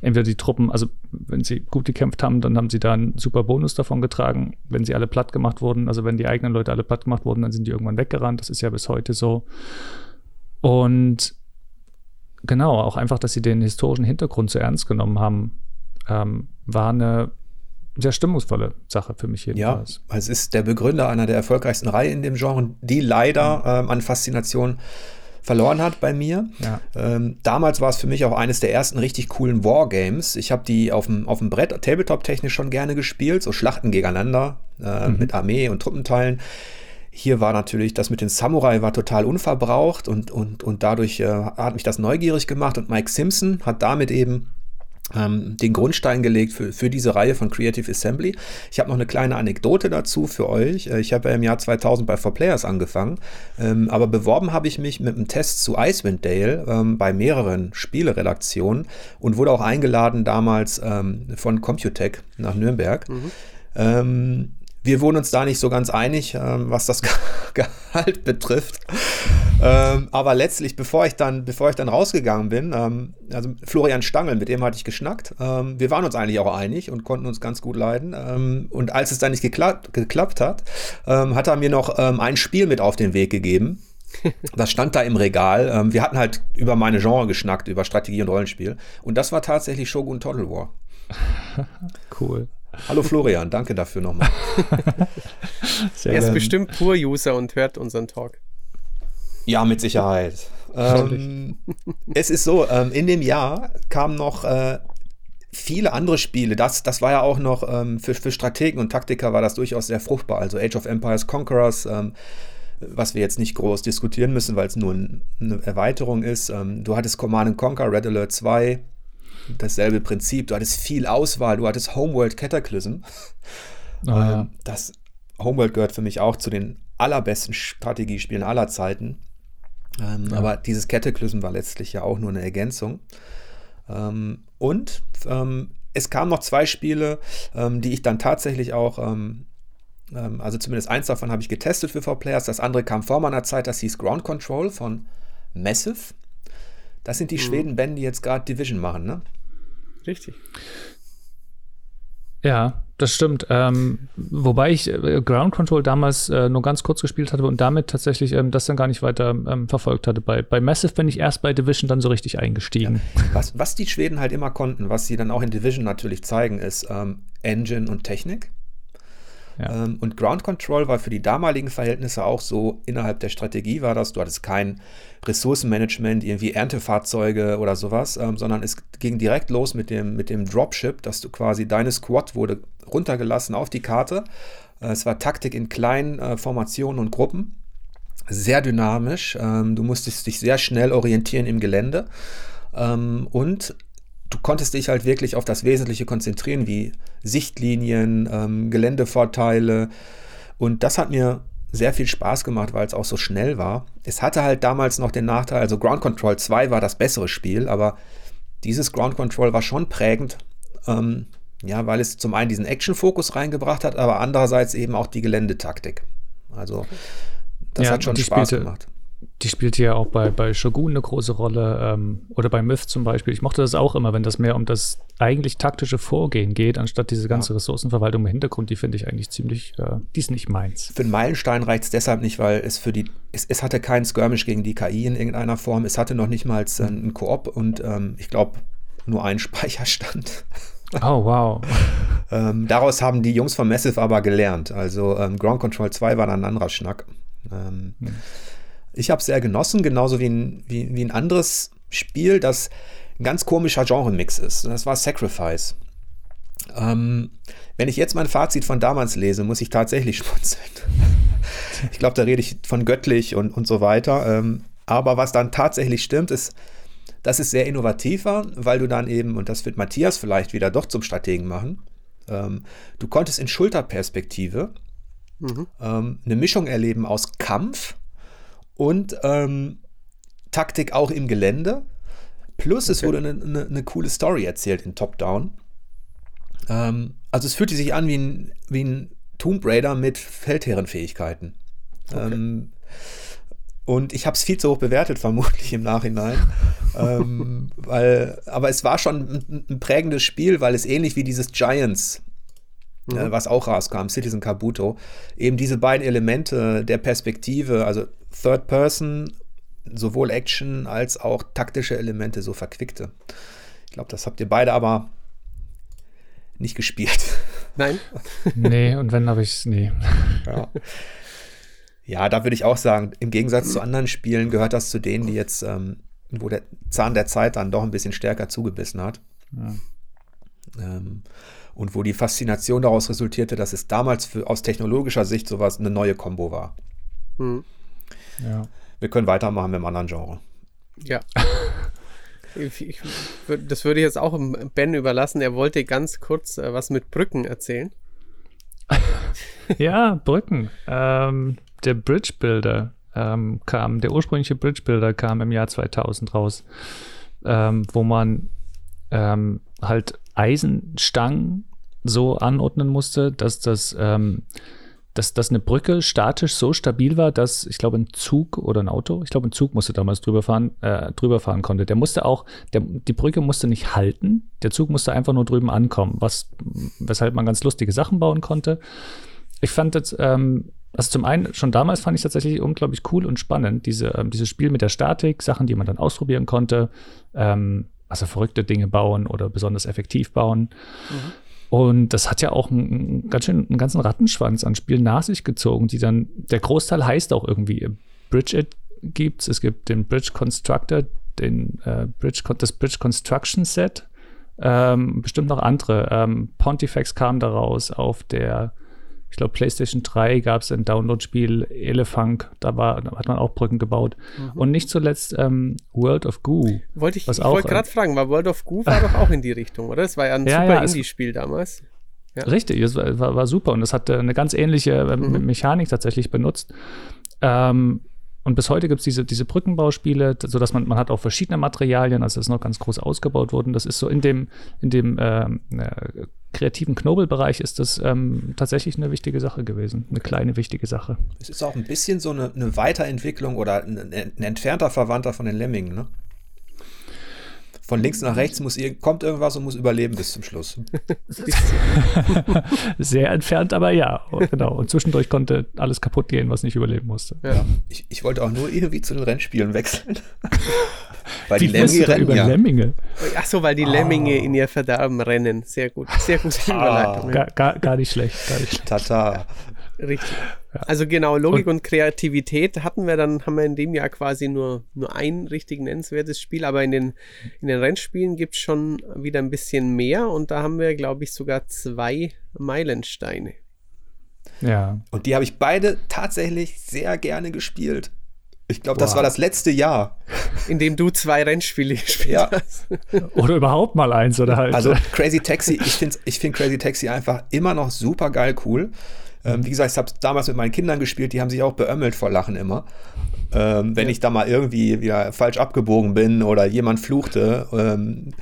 entweder die Truppen, also wenn sie gut gekämpft haben, dann haben sie da einen super Bonus davon getragen. Wenn sie alle platt gemacht wurden, also wenn die eigenen Leute alle platt gemacht wurden, dann sind die irgendwann weggerannt. Das ist ja bis heute so. Und genau, auch einfach, dass sie den historischen Hintergrund zu ernst genommen haben, ähm, war eine sehr stimmungsvolle Sache für mich
jedenfalls. Ja, es ist der Begründer einer der erfolgreichsten Reihen in dem Genre, die leider mhm. ähm, an Faszination verloren hat bei mir. Ja. Ähm, damals war es für mich auch eines der ersten richtig coolen Wargames. Ich habe die auf dem, auf dem Brett, Tabletop-technisch schon gerne gespielt, so Schlachten gegeneinander äh, mhm. mit Armee und Truppenteilen. Hier war natürlich das mit den Samurai war total unverbraucht und, und, und dadurch äh, hat mich das neugierig gemacht und Mike Simpson hat damit eben ähm, den Grundstein gelegt für, für diese Reihe von Creative Assembly. Ich habe noch eine kleine Anekdote dazu für euch. Äh, ich habe ja im Jahr 2000 bei 4Players angefangen, ähm, aber beworben habe ich mich mit einem Test zu Icewind Dale ähm, bei mehreren Spieleredaktionen und wurde auch eingeladen damals ähm, von Computech nach Nürnberg. Mhm. Wir wurden uns da nicht so ganz einig, ähm, was das Gehalt betrifft. ähm, aber letztlich, bevor ich dann, bevor ich dann rausgegangen bin, ähm, also Florian Stangl, mit dem hatte ich geschnackt. Ähm, wir waren uns eigentlich auch einig und konnten uns ganz gut leiden. Ähm, und als es dann nicht geklappt, geklappt hat, ähm, hat er mir noch ein Spiel mit auf den Weg gegeben. Das stand da im Regal. wir hatten halt über meine Genre geschnackt, über Strategie und Rollenspiel. Und das war tatsächlich Shogun Total War.
cool.
Hallo Florian, danke dafür nochmal.
er ist bestimmt Pur-User und hört unseren Talk.
Ja, mit Sicherheit. ähm, es ist so, ähm, in dem Jahr kamen noch äh, viele andere Spiele. Das, das war ja auch noch ähm, für, für Strategen und Taktiker war das durchaus sehr fruchtbar. Also Age of Empires Conquerors, ähm, was wir jetzt nicht groß diskutieren müssen, weil es nur eine Erweiterung ist. Ähm, du hattest Command Conquer, Red Alert 2, dasselbe Prinzip. Du hattest viel Auswahl, du hattest Homeworld Cataclysm. Oh, ja. Ähm, das Homeworld gehört für mich auch zu den allerbesten Strategiespielen aller Zeiten. Ähm, ja. Aber dieses Cataclysm war letztlich ja auch nur eine Ergänzung. Ähm, und ähm, es kamen noch zwei Spiele, ähm, die ich dann tatsächlich auch, ähm, also zumindest eins davon habe ich getestet für 4Players. Das andere kam vor meiner Zeit, das hieß Ground Control von Massive. Das sind die mhm. Schweden-Ben, die jetzt gerade Division machen, ne?
Richtig.
Ja, das stimmt. Ähm, wobei ich äh, Ground Control damals äh, nur ganz kurz gespielt hatte und damit tatsächlich ähm, das dann gar nicht weiter ähm, verfolgt hatte. Bei, bei Massive bin ich erst bei Division dann so richtig eingestiegen.
Ja. Was, was die Schweden halt immer konnten, was sie dann auch in Division natürlich zeigen, ist ähm, Engine und Technik. Ja. Ähm, und Ground Control war für die damaligen Verhältnisse auch so, innerhalb der Strategie war das, du hattest kein Ressourcenmanagement, irgendwie Erntefahrzeuge oder sowas, ähm, sondern es ging direkt los mit dem, mit dem Dropship, dass du quasi deine Squad wurde runtergelassen auf die Karte. Äh, es war Taktik in kleinen äh, Formationen und Gruppen. Sehr dynamisch. Ähm, du musstest dich sehr schnell orientieren im Gelände. Ähm, und du konntest dich halt wirklich auf das Wesentliche konzentrieren, wie Sichtlinien, ähm, Geländevorteile. Und das hat mir sehr viel Spaß gemacht, weil es auch so schnell war. Es hatte halt damals noch den Nachteil, also Ground Control 2 war das bessere Spiel, aber dieses Ground Control war schon prägend, ähm, ja, weil es zum einen diesen Action-Fokus reingebracht hat, aber andererseits eben auch die Geländetaktik. Also das ja, hat schon Spaß spielte, gemacht
die spielt ja auch bei, bei Shogun eine große Rolle ähm, oder bei Myth zum Beispiel. Ich mochte das auch immer, wenn das mehr um das eigentlich taktische Vorgehen geht, anstatt diese ganze ja. Ressourcenverwaltung im Hintergrund. Die finde ich eigentlich ziemlich, äh, die ist nicht meins.
Für den Meilenstein reicht es deshalb nicht, weil es für die, es, es hatte keinen Skirmish gegen die KI in irgendeiner Form. Es hatte noch nicht mal äh, einen Koop und ähm, ich glaube nur einen Speicherstand.
Oh, wow.
ähm, daraus haben die Jungs von Massive aber gelernt. Also ähm, Ground Control 2 war dann ein anderer Schnack. Ähm, hm. Ich habe es sehr genossen, genauso wie ein, wie, wie ein anderes Spiel, das ein ganz komischer Genre-Mix ist. Das war Sacrifice. Ähm, wenn ich jetzt mein Fazit von damals lese, muss ich tatsächlich schmunzeln. ich glaube, da rede ich von göttlich und, und so weiter. Ähm, aber was dann tatsächlich stimmt, ist, dass es sehr innovativ war, weil du dann eben, und das wird Matthias vielleicht wieder doch zum Strategen machen, ähm, du konntest in Schulterperspektive mhm. ähm, eine Mischung erleben aus Kampf, und ähm, Taktik auch im Gelände. Plus okay. es wurde eine, eine, eine, coole Story erzählt in Top-Down. Ähm, also es fühlte sich an wie ein, wie ein Tomb Raider mit Feldherrenfähigkeiten. Okay. Ähm, und ich habe es viel zu hoch bewertet, vermutlich im Nachhinein. ähm, weil, aber es war schon ein, ein, prägendes Spiel, weil es ähnlich wie dieses Giants, mhm. äh, was auch rauskam, Citizen Kabuto, eben diese beiden Elemente der Perspektive, also Third Person sowohl Action als auch taktische Elemente so verquickte. Ich glaube, das habt ihr beide aber nicht gespielt.
Nein.
nee, und wenn habe ich es nie.
Ja. ja, da würde ich auch sagen, im Gegensatz zu anderen Spielen gehört das zu denen, die jetzt, ähm, wo der Zahn der Zeit dann doch ein bisschen stärker zugebissen hat. Ja. Ähm, und wo die Faszination daraus resultierte, dass es damals für, aus technologischer Sicht sowas eine neue Combo war. Mhm. Ja. Wir können weitermachen mit einem anderen Genre.
Ja. ich, ich, das würde ich jetzt auch Ben überlassen. Er wollte ganz kurz äh, was mit Brücken erzählen.
ja, Brücken. Ähm, der Bridge Builder ähm, kam, der ursprüngliche Bridge Builder kam im Jahr 2000 raus, ähm, wo man ähm, halt Eisenstangen so anordnen musste, dass das ähm, dass, dass eine Brücke statisch so stabil war, dass ich glaube ein Zug oder ein Auto, ich glaube ein Zug musste damals drüber fahren, äh, drüber fahren konnte. Der musste auch, der, die Brücke musste nicht halten, der Zug musste einfach nur drüben ankommen, was, weshalb man ganz lustige Sachen bauen konnte. Ich fand das, ähm, also zum einen, schon damals fand ich tatsächlich unglaublich cool und spannend, diese, ähm, dieses Spiel mit der Statik, Sachen, die man dann ausprobieren konnte, ähm, also verrückte Dinge bauen oder besonders effektiv bauen. Mhm. Und das hat ja auch einen, ganz schön einen ganzen Rattenschwanz an Spielen nach sich gezogen, die dann, der Großteil heißt auch irgendwie Bridge It gibt's. Es gibt den Bridge Constructor, den äh, Bridge, das Bridge Construction Set, ähm, bestimmt noch andere. Ähm, Pontifex kam daraus auf der ich glaube, PlayStation 3 gab es ein Download-Spiel, Elefunk, da, war, da hat man auch Brücken gebaut. Mhm. Und nicht zuletzt ähm, World of Goo.
Wollte ich, ich wollte gerade äh, fragen, weil World of Goo war doch auch in die Richtung, oder? Das war ja ein ja, super ja, Indie-Spiel damals.
Ja. Richtig, es war, war, super und es hat eine ganz ähnliche äh, mhm. Mechanik tatsächlich benutzt. Ähm, und bis heute gibt es diese, diese Brückenbauspiele, sodass man, man hat auch verschiedene Materialien, also das ist noch ganz groß ausgebaut worden. Das ist so in dem, in dem ähm, äh, kreativen Knobelbereich ist das ähm, tatsächlich eine wichtige Sache gewesen, eine kleine wichtige Sache.
Es ist auch ein bisschen so eine, eine Weiterentwicklung oder ein, ein, entfernter Verwandter von den Lemmingen, ne? Von links nach rechts muss kommt irgendwas und muss überleben bis zum Schluss.
Sehr entfernt, aber ja, genau. Und zwischendurch konnte alles kaputt gehen, was nicht überleben musste.
Ja. Ich, ich wollte auch nur irgendwie zu den Rennspielen wechseln.
weil die, die Lemminge rennen. Über ja. Lemminge.
Ach so, weil die Lemminge in ihr Verderben rennen. Sehr gut. Sehr gute
ah, Überleitung. Gar, gar, gar, nicht schlecht. Gar nicht schlecht.
Tata.
Richtig. Also genau, Logik und, und, Kreativität hatten wir dann, haben wir in dem Jahr quasi nur, nur ein richtig nennenswertes Spiel, aber in den, in den Rennspielen gibt es schon wieder ein bisschen mehr und da haben wir, glaube ich, sogar zwei Meilensteine.
Ja. Und die habe ich beide tatsächlich sehr gerne gespielt. Ich glaube, das war das letzte Jahr.
In dem du zwei Rennspiele gespielt ja. hast.
oder überhaupt mal eins, oder halt.
Also Crazy Taxi, ich finde ich find Crazy Taxi einfach immer noch super geil cool. Ähm, wie gesagt, ich habe es damals mit meinen Kindern gespielt, die haben sich auch beömmelt vor Lachen immer. Ähm, wenn ja. ich da mal irgendwie wieder falsch abgebogen bin oder jemand fluchte. Ähm,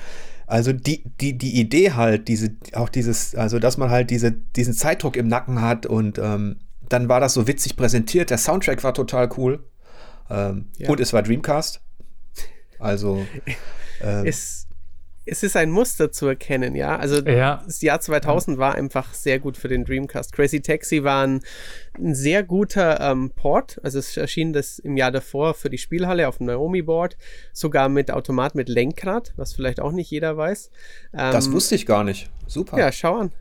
also die, die, die Idee halt, diese, auch dieses, also dass man halt diese, diesen Zeitdruck im Nacken hat und ähm, dann war das so witzig präsentiert. Der Soundtrack war total cool. Ähm, ja. Und es war Dreamcast. Also.
Ähm, es, es ist ein Muster zu erkennen, ja. Also ja. das Jahr 2000 war einfach sehr gut für den Dreamcast. Crazy Taxi war ein, ein sehr guter ähm, Port. Also es erschien das im Jahr davor für die Spielhalle auf dem Naomi Board, sogar mit Automat mit Lenkrad, was vielleicht auch nicht jeder weiß.
Ähm, das wusste ich gar nicht. Super.
Ja, schau an.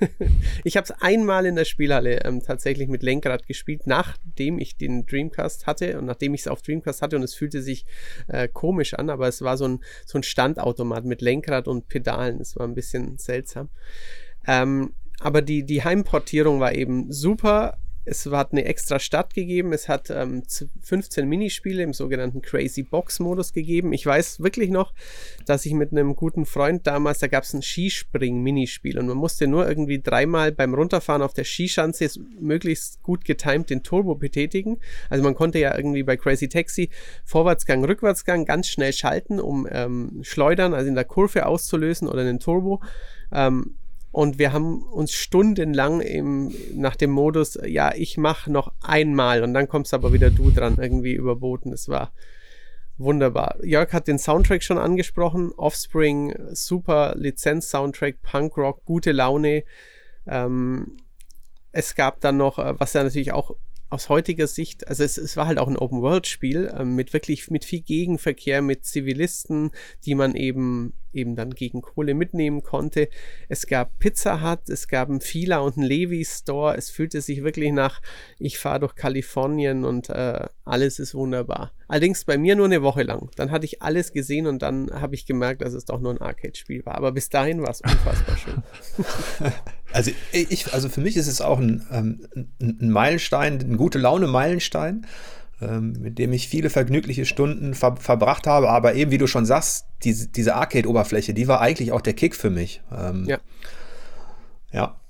ich habe es einmal in der Spielhalle ähm, tatsächlich mit Lenkrad gespielt, nachdem ich den Dreamcast hatte und nachdem ich es auf Dreamcast hatte und es fühlte sich äh, komisch an, aber es war so ein, so ein Standautomat mit Lenkrad und Pedalen. Es war ein bisschen seltsam. Ähm, aber die, die Heimportierung war eben super es hat eine extra Stadt gegeben. Es hat ähm, 15 Minispiele im sogenannten Crazy Box Modus gegeben. Ich weiß wirklich noch, dass ich mit einem guten Freund damals, da gab es ein Skispring-Minispiel und man musste nur irgendwie dreimal beim Runterfahren auf der Skischanze möglichst gut getimt den Turbo betätigen. Also man konnte ja irgendwie bei Crazy Taxi Vorwärtsgang, Rückwärtsgang ganz schnell schalten, um ähm, Schleudern, also in der Kurve auszulösen oder den Turbo. Ähm, und wir haben uns stundenlang im, nach dem Modus, ja, ich mache noch einmal und dann kommst aber wieder du dran, irgendwie überboten. Es war wunderbar. Jörg hat den Soundtrack schon angesprochen. Offspring, super Lizenz-Soundtrack, Punkrock, gute Laune. Ähm, es gab dann noch, äh, was ja natürlich auch aus heutiger Sicht, also es, es war halt auch ein Open-World-Spiel äh, mit wirklich mit viel Gegenverkehr, mit Zivilisten, die man eben eben dann gegen Kohle mitnehmen konnte. Es gab Pizza Hut, es gab einen Fila und einen Levi Store. Es fühlte sich wirklich nach, ich fahre durch Kalifornien und äh, alles ist wunderbar. Allerdings bei mir nur eine Woche lang. Dann hatte ich alles gesehen und dann habe ich gemerkt, dass es doch nur ein Arcade-Spiel war. Aber bis dahin war es unfassbar schön.
Also ich, also für mich ist es auch ein, ähm, ein Meilenstein, ein gute Laune Meilenstein ähm, mit dem ich viele vergnügliche Stunden ver verbracht habe. Aber eben, wie du schon sagst, diese, diese Arcade-Oberfläche, die war eigentlich auch der Kick für mich. Ähm, ja. Ja.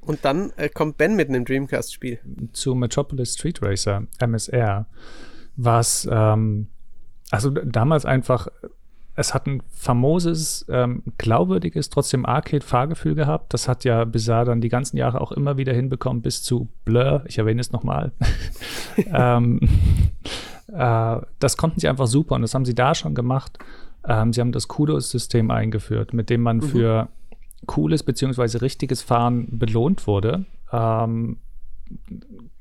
Und dann äh, kommt Ben mit einem Dreamcast-Spiel.
Zu Metropolis Street Racer, MSR, was ähm, also damals einfach es hat ein famoses, ähm, glaubwürdiges, trotzdem Arcade-Fahrgefühl gehabt. Das hat ja Bizarre dann die ganzen Jahre auch immer wieder hinbekommen, bis zu Blur. Ich erwähne es nochmal. ähm, äh, das konnten sie einfach super und das haben sie da schon gemacht. Ähm, sie haben das Kudos-System eingeführt, mit dem man mhm. für cooles bzw. richtiges Fahren belohnt wurde. Ähm,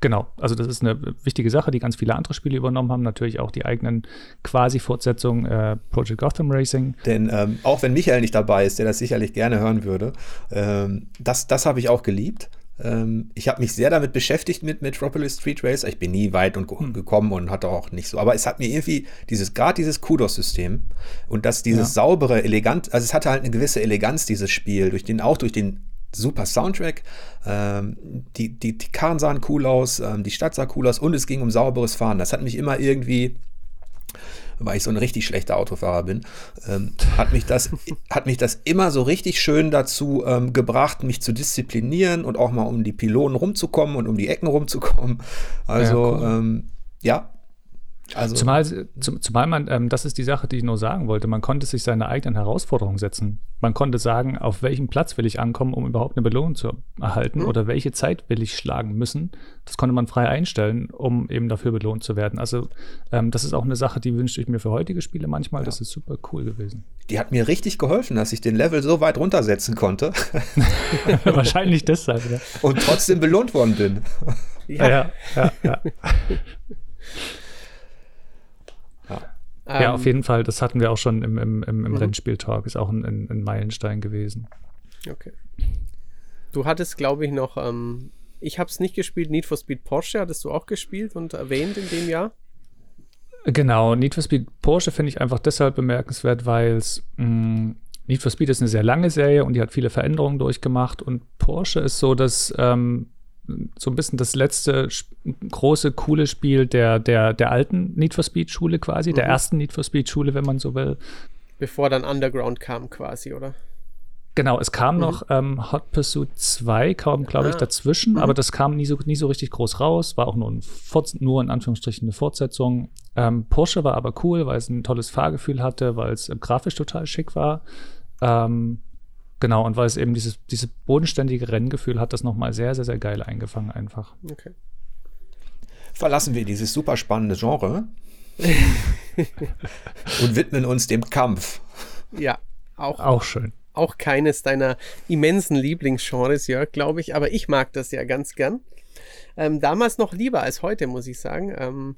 genau, also das ist eine wichtige Sache, die ganz viele andere Spiele übernommen haben. Natürlich auch die eigenen Quasi-Fortsetzungen äh, Project Gotham Racing.
Denn ähm, auch wenn Michael nicht dabei ist, der das sicherlich gerne hören würde, ähm, das, das habe ich auch geliebt. Ähm, ich habe mich sehr damit beschäftigt mit Metropolis Street Racer. Ich bin nie weit und hm. gekommen und hatte auch nicht so. Aber es hat mir irgendwie dieses, gerade dieses Kudos-System und dass dieses ja. saubere, elegant, also es hatte halt eine gewisse Eleganz, dieses Spiel, durch den, auch durch den super Soundtrack. Ähm, die, die, die Karren sahen cool aus, ähm, die Stadt sah cool aus und es ging um sauberes Fahren. Das hat mich immer irgendwie, weil ich so ein richtig schlechter Autofahrer bin, ähm, hat, mich das, hat mich das immer so richtig schön dazu ähm, gebracht, mich zu disziplinieren und auch mal um die Pylonen rumzukommen und um die Ecken rumzukommen. Also, ja, cool. Ähm, ja
Also, zumal, zumal man, ähm, das ist die Sache, die ich nur sagen wollte, man konnte sich seine eigenen Herausforderungen setzen. Man konnte sagen, auf welchem Platz will ich ankommen, um überhaupt eine Belohnung zu erhalten mhm. oder welche Zeit will ich schlagen müssen. Das konnte man frei einstellen, um eben dafür belohnt zu werden. Also ähm, das ist auch eine Sache, die wünsche ich mir für heutige Spiele manchmal. Ja. Das ist super cool gewesen.
Die hat mir richtig geholfen, dass ich den Level so weit runtersetzen konnte.
Wahrscheinlich deshalb, ja.
Und trotzdem belohnt worden bin.
ja, ja, ja. ja. Ja, auf ähm, jeden Fall. Das hatten wir auch schon im, im, im, im mhm. Rennspiel-Talk. Ist auch ein, ein, ein, Meilenstein gewesen.
Okay. Du hattest, glaube ich, noch, ähm, ich habe es nicht gespielt, Need for Speed Porsche hattest du auch gespielt und erwähnt in dem Jahr?
Genau, Need for Speed Porsche finde ich einfach deshalb bemerkenswert, weil es mm, Need for Speed ist eine sehr lange Serie und die hat viele Veränderungen durchgemacht und Porsche ist so, dass ähm, so ein bisschen das letzte große, coole Spiel der, der, der alten Need for Speed Schule quasi, mhm. der ersten Need for Speed Schule, wenn man so will.
Bevor dann Underground kam quasi, oder?
Genau, es kam mhm. noch ähm, Hot Pursuit 2, kam, glaube ah. ich, dazwischen, mhm. aber das kam nie so, nie so richtig groß raus, war auch nur, ein nur in Anführungsstrichen eine Fortsetzung. Ähm, Porsche war aber cool, weil es ein tolles Fahrgefühl hatte, weil es äh, grafisch total schick war. Ähm, Genau, und weil es eben dieses, dieses bodenständige Renngefühl hat, das nochmal sehr, sehr, sehr geil eingefangen einfach. Okay.
Verlassen wir dieses super spannende Genre und widmen uns dem Kampf.
Ja, auch.
Auch schön.
Auch keines deiner immensen Lieblingsgenres, Jörg, glaube ich, aber ich mag das ja ganz gern. Ähm, damals noch lieber als heute, muss ich sagen. Ähm,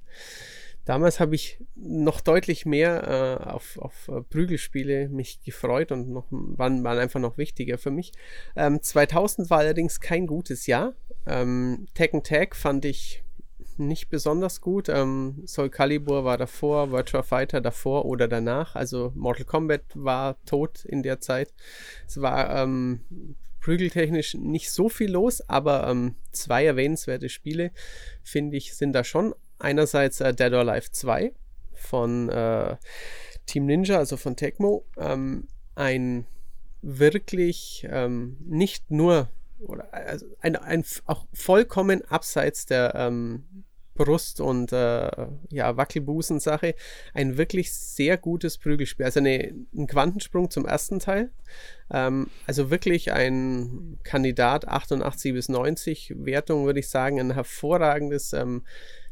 damals habe ich noch deutlich mehr äh, auf, auf Prügelspiele mich gefreut und noch, waren, waren einfach noch wichtiger für mich. Ähm, 2000 war allerdings kein gutes Jahr. Ähm, Tekken Tag fand ich nicht besonders gut. Ähm, Soul Calibur war davor, Virtua Fighter davor oder danach. Also Mortal Kombat war tot in der Zeit. Es war ähm, prügeltechnisch nicht so viel los, aber ähm, zwei erwähnenswerte Spiele, finde ich, sind da schon einerseits äh, Dead or Alive 2 von äh, Team Ninja, also von Tecmo, ähm, ein wirklich ähm, nicht nur oder also ein, ein auch vollkommen abseits der ähm, Brust- und äh, ja, Wackelbusen-Sache ein wirklich sehr gutes Prügelspiel. Also eine, ein Quantensprung zum ersten Teil. Ähm, also wirklich ein Kandidat 88 bis 90 Wertung, würde ich sagen. Ein hervorragendes ähm,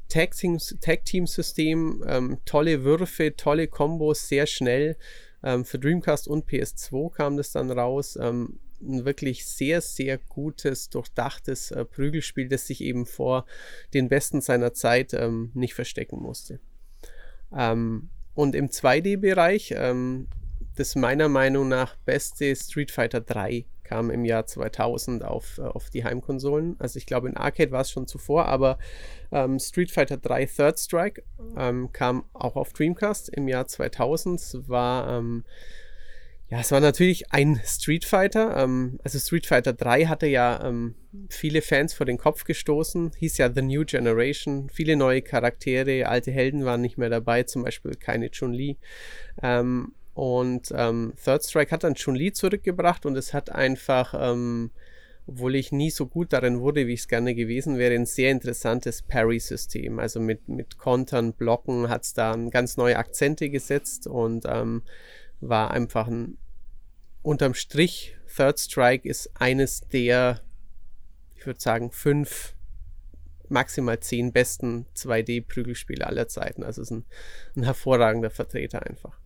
Tag-Team-System, ähm, tolle Würfe, tolle Kombos, sehr schnell. Ähm, für Dreamcast und PS2 kam das dann raus. Ähm, ein wirklich sehr, sehr gutes, durchdachtes äh, Prügelspiel, das sich eben vor den Besten seiner Zeit ähm, nicht verstecken musste. Ähm, und im 2D-Bereich, ähm, das meiner Meinung nach beste Street Fighter 3 kam im Jahr 2000 auf, äh, auf die Heimkonsolen. Also ich glaube in Arcade war es schon zuvor, aber ähm, Street Fighter 3 Third Strike ähm, kam auch auf Dreamcast im Jahr 2000. Es war ähm, ja, es war natürlich ein Street Fighter. Ähm, also Street Fighter 3 hatte ja ähm, viele Fans vor den Kopf gestoßen. Hieß ja The New Generation. Viele neue Charaktere, alte Helden waren nicht mehr dabei, zum Beispiel keine Chun-Li. Ähm, und ähm, Third Strike hat dann Chun-Li zurückgebracht und es hat einfach, ähm, obwohl ich nie so gut darin wurde, wie ich es gerne gewesen wäre, ein sehr interessantes Parry-System. Also mit, mit Kontern, Blocken hat es da ganz neue Akzente gesetzt und ähm, war einfach ein unterm Strich. Third Strike ist eines der, ich würde sagen, fünf maximal zehn besten 2D-Prügelspiele aller Zeiten. Also ist ein, ein hervorragender Vertreter einfach.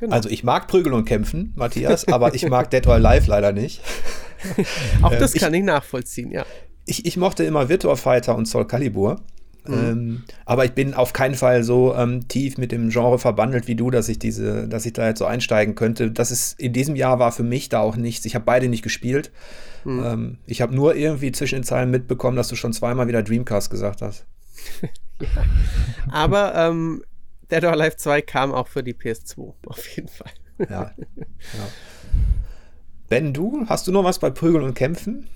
Genau. Also ich mag Prügeln und Kämpfen, Matthias, aber ich mag Dead or Alive leider nicht.
Auch das ähm, kann ich, ich nachvollziehen, ja.
Ich, ich mochte immer Virtua Fighter und Soul Calibur. Mhm. Ähm, aber ich bin auf keinen Fall so ähm, tief mit dem Genre verbandelt wie du, dass ich diese, dass ich da jetzt so einsteigen könnte. Das ist in diesem Jahr war für mich da auch nichts. Ich habe beide nicht gespielt. Mhm. Ähm, ich habe nur irgendwie zwischen den Zeilen mitbekommen, dass du schon zweimal wieder Dreamcast gesagt hast.
ja. Aber ähm, Dead or Alive 2 kam auch für die PS2, auf jeden Fall. Ja. ja.
Ben, du, hast du noch was bei Prügeln und Kämpfen?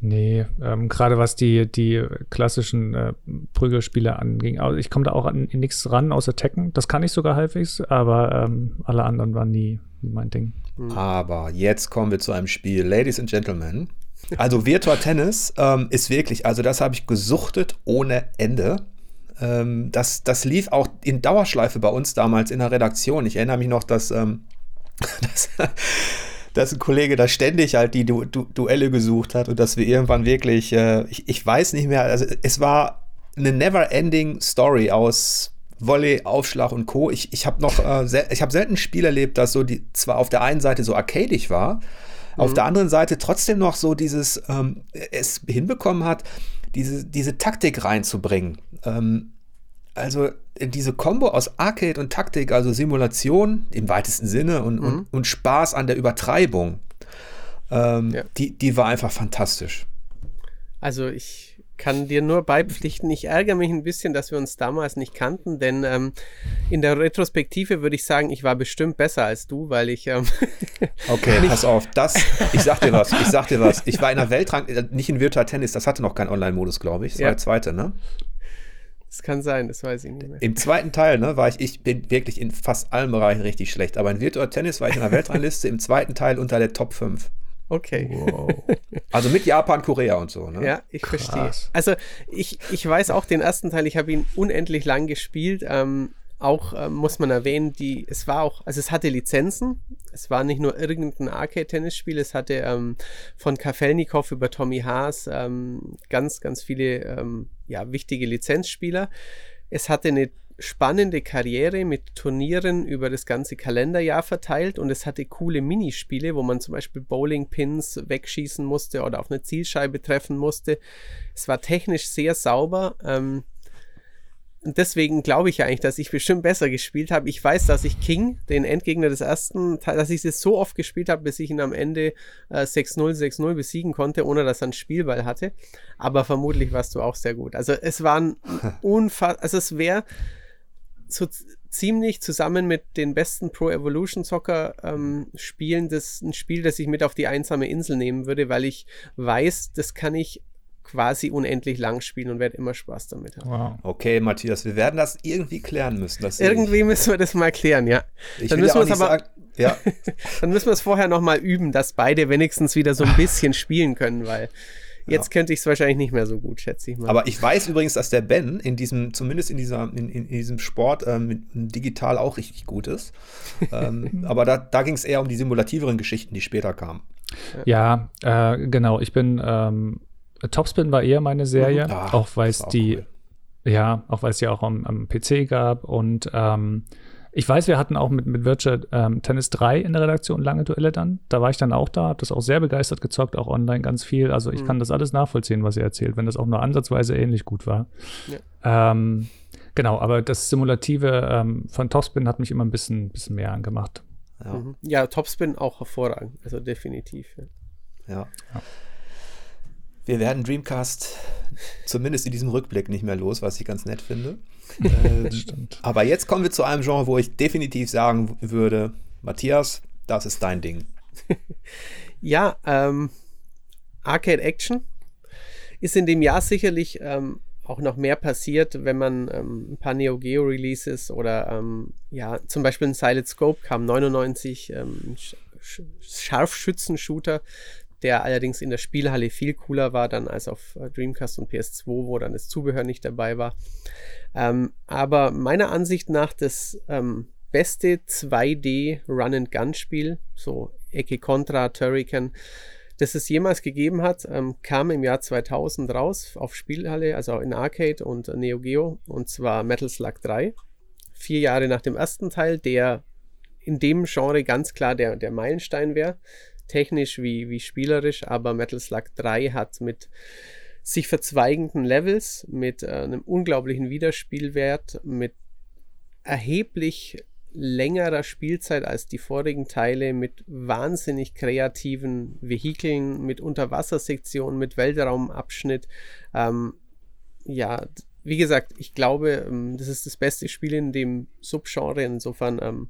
Nee, ähm, gerade was die, die klassischen äh, Prügelspiele anging. Also ich komme da auch an nichts ran, außer Tekken. Das kann ich sogar halbwegs, aber ähm, alle anderen waren nie, nie mein Ding.
Hm. Aber jetzt kommen wir zu einem Spiel, Ladies and Gentlemen. Also Virtua Tennis ähm, ist wirklich, also das habe ich gesuchtet ohne Ende. Ähm, das, das lief auch in Dauerschleife bei uns damals in der Redaktion. Ich erinnere mich noch, dass, ähm, dass, dass ein Kollege da ständig halt die du du Duelle gesucht hat und dass wir irgendwann wirklich, äh, ich, ich weiß nicht mehr, also es war eine never-ending Story aus Volley, Aufschlag und Co. Ich, ich habe noch, äh, sel ich habe selten ein Spiel erlebt, das so die zwar auf der einen Seite so arcadig war, mhm. auf der anderen Seite trotzdem noch so dieses ähm, es hinbekommen hat, diese, diese Taktik reinzubringen. Ähm, also diese Kombo aus Arcade und Taktik, also Simulation im weitesten Sinne und, mhm. und, und, Spaß an der Übertreibung, ähm, ja. die, die war einfach fantastisch.
Also ich kann dir nur beipflichten. Ich ärgere mich ein bisschen, dass wir uns damals nicht kannten, denn ähm, in der Retrospektive würde ich sagen, ich war bestimmt besser als du, weil ich. Ähm,
okay, pass auf, das, ich sag dir was, ich sag dir was. Ich war in der Weltrang, äh, nicht in Virtual Tennis, das hatte noch keinen Online-Modus, glaube ich. Das ja. war der zweite, ne?
Das kann sein, das weiß ich nicht mehr.
Im zweiten Teil, ne, war ich, ich bin wirklich in fast allen Bereichen richtig schlecht, aber in Virtual Tennis war ich in der Weltrangliste im zweiten Teil unter der Top 5.
Okay. Wow.
Also mit Japan, Korea und so, ne?
Ja, ich Krass. verstehe. Also ich, ich weiß auch den ersten Teil, ich habe ihn unendlich lang gespielt. Ähm, auch ähm, muss man erwähnen, die, es war auch, also es hatte Lizenzen. Es war nicht nur irgendein Arcade-Tennisspiel, es hatte ähm, von Kafelnikov über Tommy Haas ähm, ganz, ganz viele ähm, ja, wichtige Lizenzspieler. Es hatte eine spannende Karriere mit Turnieren über das ganze Kalenderjahr verteilt und es hatte coole Minispiele, wo man zum Beispiel Bowling-Pins wegschießen musste oder auf eine Zielscheibe treffen musste. Es war technisch sehr sauber. Ähm, und deswegen glaube ich eigentlich, dass ich bestimmt besser gespielt habe. Ich weiß, dass ich King, den Endgegner des ersten, dass ich es so oft gespielt habe, bis ich ihn am Ende äh, 6-0, 6-0 besiegen konnte, ohne dass er einen Spielball hatte. Aber vermutlich warst du auch sehr gut. Also es waren unfassbar, also es wäre so ziemlich zusammen mit den besten Pro Evolution Soccer ähm, Spielen das ein Spiel, das ich mit auf die einsame Insel nehmen würde, weil ich weiß, das kann ich quasi unendlich lang spielen und werde immer Spaß damit haben.
Wow. Okay, Matthias, wir werden das irgendwie klären müssen.
irgendwie ich. müssen wir das mal klären, ja.
Ich dann müssen wir es aber sagen, ja.
dann müssen wir es vorher noch mal üben, dass beide wenigstens wieder so ein bisschen spielen können, weil Jetzt ja. könnte ich es wahrscheinlich nicht mehr so gut, schätze ich mal.
Aber ich weiß übrigens, dass der Ben in diesem, zumindest in, dieser, in, in, in diesem Sport ähm, digital auch richtig gut ist. ähm, aber da, da ging es eher um die simulativeren Geschichten, die später kamen.
Ja, ja äh, genau. Ich bin ähm, Topspin war eher meine Serie, Ach, auch weil es die, cool. ja, auch weil es ja auch am, am PC gab und ähm, ich weiß, wir hatten auch mit, mit Virtual ähm, Tennis 3 in der Redaktion lange Duelle dann. Da war ich dann auch da, habe das auch sehr begeistert gezockt, auch online ganz viel. Also ich mhm. kann das alles nachvollziehen, was ihr erzählt, wenn das auch nur ansatzweise ähnlich gut war. Ja. Ähm, genau, aber das Simulative ähm, von Topspin hat mich immer ein bisschen, bisschen mehr angemacht.
Ja. Mhm. ja, Topspin auch hervorragend, also definitiv.
ja. ja. ja. Wir werden Dreamcast zumindest in diesem Rückblick nicht mehr los, was ich ganz nett finde. Äh, aber jetzt kommen wir zu einem Genre, wo ich definitiv sagen würde, Matthias, das ist dein Ding.
ja, ähm, Arcade Action ist in dem Jahr sicherlich ähm, auch noch mehr passiert, wenn man ähm, ein paar Neo Geo Releases oder ähm, ja, zum Beispiel ein Silent Scope kam 99, ähm, Sch Scharfschützen-Shooter, der allerdings in der Spielhalle viel cooler war dann als auf äh, Dreamcast und PS2, wo dann das Zubehör nicht dabei war. Ähm, aber meiner Ansicht nach das ähm, beste 2D Run-and-Gun-Spiel, so Ecke Contra, Turrican, das es jemals gegeben hat, ähm, kam im Jahr 2000 raus auf Spielhalle, also in Arcade und Neo Geo, und zwar Metal Slug 3. Vier Jahre nach dem ersten Teil, der in dem Genre ganz klar der, der Meilenstein wäre technisch wie, wie spielerisch, aber Metal Slug 3 hat mit sich verzweigenden Levels, mit äh, einem unglaublichen Wiederspielwert, mit erheblich längerer Spielzeit als die vorigen Teile, mit wahnsinnig kreativen Vehikeln, mit Unterwassersektionen, mit Weltraumabschnitt. Ähm, ja, wie gesagt, ich glaube, ähm, das ist das beste Spiel in dem Subgenre. Insofern ähm,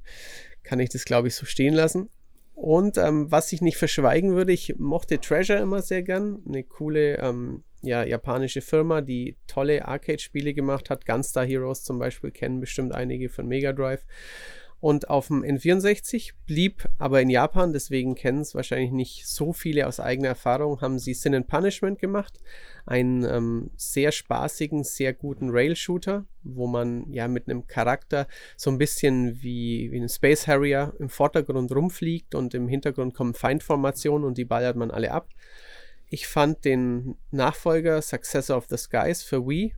kann ich das, glaube ich, so stehen lassen. Und ähm, was ich nicht verschweigen würde, ich mochte Treasure immer sehr gern. Eine coole ähm, ja, japanische Firma, die tolle Arcade-Spiele gemacht hat. Gunstar Heroes zum Beispiel kennen bestimmt einige von Mega Drive. Und auf dem N64 blieb aber in Japan, deswegen kennen es wahrscheinlich nicht so viele aus eigener Erfahrung, haben sie Sin and Punishment gemacht. Einen ähm, sehr spaßigen, sehr guten Rail-Shooter, wo man ja mit einem Charakter so ein bisschen wie, wie ein Space Harrier im Vordergrund rumfliegt und im Hintergrund kommen Feindformationen und die ballert man alle ab. Ich fand den Nachfolger Successor of the Skies für Wii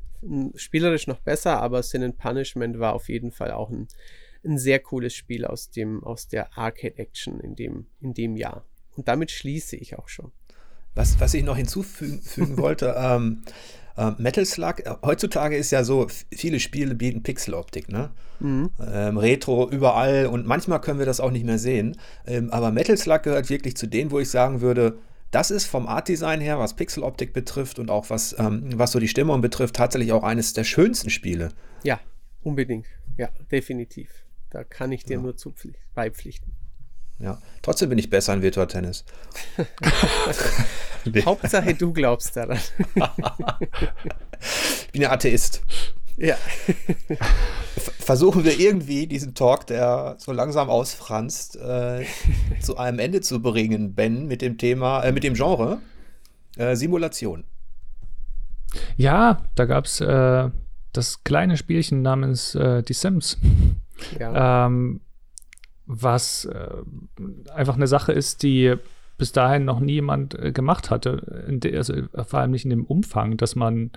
spielerisch noch besser, aber Sin and Punishment war auf jeden Fall auch ein ein sehr cooles Spiel aus, dem, aus der Arcade Action in dem, in dem Jahr. Und damit schließe ich auch schon.
Was, was ich noch hinzufügen wollte, ähm, äh, Metal Slug, äh, heutzutage ist ja so, viele Spiele bieten Pixeloptik, ne? Mhm. Ähm, Retro überall und manchmal können wir das auch nicht mehr sehen. Ähm, aber Metal Slug gehört wirklich zu denen, wo ich sagen würde, das ist vom Art-Design her, was Pixeloptik betrifft und auch was, ähm, was so die Stimmung betrifft, tatsächlich auch eines der schönsten Spiele.
Ja, unbedingt. Ja, definitiv. Da kann ich dir ja. nur zu beipflichten.
Ja, trotzdem bin ich besser in Virtual Tennis.
Hauptsache, du glaubst daran.
ich bin ja Atheist.
Ja.
Versuchen wir irgendwie diesen Talk, der so langsam ausfranst, äh, zu einem Ende zu bringen, Ben, mit dem Thema, äh, mit dem Genre äh, Simulation.
Ja, da gab es äh, das kleine Spielchen namens äh, Die Sims. Ja. Ähm, was äh, einfach eine Sache ist, die bis dahin noch nie jemand äh, gemacht hatte. De, also vor allem nicht in dem Umfang, dass man,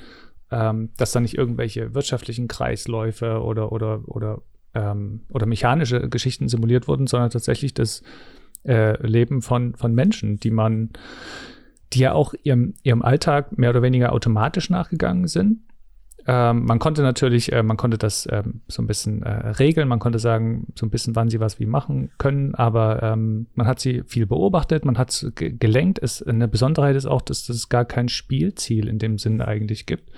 ähm, dass da nicht irgendwelche wirtschaftlichen Kreisläufe oder oder oder ähm, oder mechanische Geschichten simuliert wurden, sondern tatsächlich das äh, Leben von von Menschen, die man, die ja auch ihrem ihrem Alltag mehr oder weniger automatisch nachgegangen sind ähm, man konnte natürlich, äh, man konnte das ähm, so ein bisschen äh, regeln, man konnte sagen, so ein bisschen, wann sie was wie machen können, aber ähm, man hat sie viel beobachtet, man hat es gelenkt. Es, eine Besonderheit ist auch, dass es gar kein Spielziel in dem Sinne eigentlich gibt.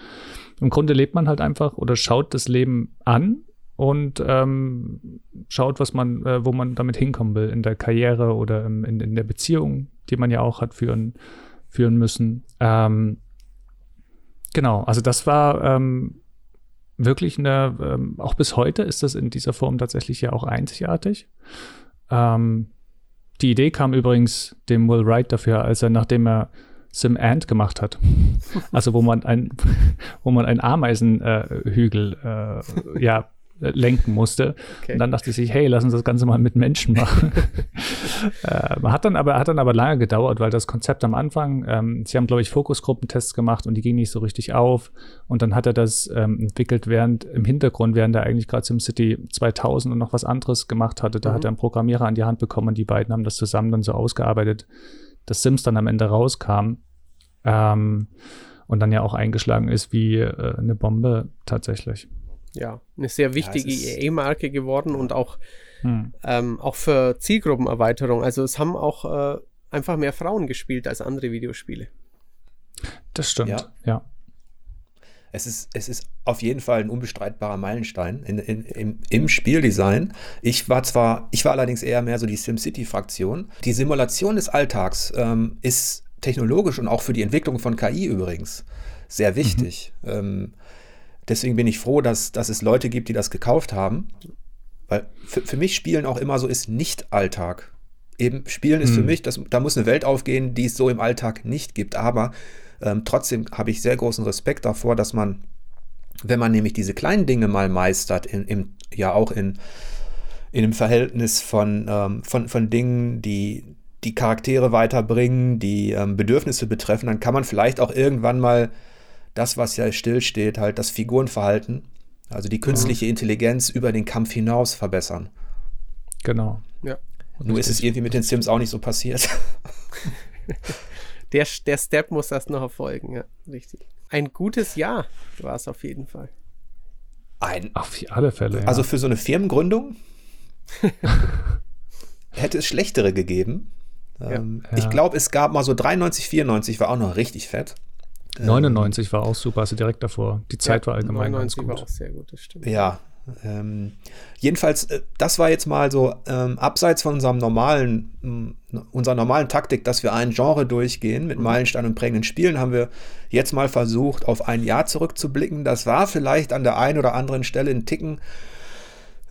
Im Grunde lebt man halt einfach oder schaut das Leben an und ähm, schaut, was man, äh, wo man damit hinkommen will in der Karriere oder in, in der Beziehung, die man ja auch hat führen, führen müssen. Ähm, Genau, also das war ähm, wirklich eine, ähm, auch bis heute ist das in dieser Form tatsächlich ja auch einzigartig. Ähm, die Idee kam übrigens dem Will Wright dafür, als er, nachdem er Sim Ant gemacht hat. Also wo man ein, wo man einen Ameisenhügel äh, äh, ja lenken musste. Okay. Und dann dachte ich sich, hey, lass uns das Ganze mal mit Menschen machen. äh, hat dann aber hat dann aber lange gedauert, weil das Konzept am Anfang, ähm, sie haben glaube ich Fokusgruppentests gemacht und die gingen nicht so richtig auf. Und dann hat er das ähm, entwickelt, während im Hintergrund, während er eigentlich gerade SimCity 2000 und noch was anderes gemacht hatte, da mhm. hat er einen Programmierer an die Hand bekommen und die beiden haben das zusammen dann so ausgearbeitet, dass Sims dann am Ende rauskam. Ähm, und dann ja auch eingeschlagen ist wie äh, eine Bombe tatsächlich
ja, eine sehr wichtige ja, EA-Marke geworden und auch, hm. ähm, auch für Zielgruppenerweiterung. Also es haben auch äh, einfach mehr Frauen gespielt als andere Videospiele.
Das stimmt, ja. ja.
Es ist, es ist auf jeden Fall ein unbestreitbarer Meilenstein in, in, im, im Spieldesign. Ich war zwar, ich war allerdings eher mehr so die SimCity-Fraktion. Die Simulation des Alltags ähm, ist technologisch und auch für die Entwicklung von KI übrigens sehr wichtig. Mhm. Ähm, Deswegen bin ich froh, dass, dass es Leute gibt, die das gekauft haben. Weil für, für mich Spielen auch immer so ist nicht Alltag. Eben Spielen ist hm. für mich, das, da muss eine Welt aufgehen, die es so im Alltag nicht gibt. Aber ähm, trotzdem habe ich sehr großen Respekt davor, dass man, wenn man nämlich diese kleinen Dinge mal meistert, in, im, ja auch in, in einem Verhältnis von, ähm, von, von Dingen, die die Charaktere weiterbringen, die ähm, Bedürfnisse betreffen, dann kann man vielleicht auch irgendwann mal das, was ja stillsteht, halt das Figurenverhalten, also die künstliche mhm. Intelligenz über den Kampf hinaus verbessern.
Genau.
Ja. Nur ist es irgendwie mit den Sims auch nicht so passiert.
der, der Step muss erst noch erfolgen, ja, richtig. Ein gutes Jahr war es auf jeden Fall.
Ein, auf alle Fälle.
Ja. Also für so eine Firmengründung hätte es schlechtere gegeben. Ja. Ähm, ja. Ich glaube, es gab mal so 93, 94 war auch noch richtig fett.
99 ähm, war auch super, also direkt davor. Die Zeit ja, war allgemein 99 ganz gut. war auch
sehr gut, das stimmt. Ja, ähm, jedenfalls, äh, das war jetzt mal so ähm, abseits von unserem normalen, äh, unserer normalen Taktik, dass wir ein Genre durchgehen mit mhm. Meilenstein und prägenden Spielen, haben wir jetzt mal versucht, auf ein Jahr zurückzublicken. Das war vielleicht an der einen oder anderen Stelle ein Ticken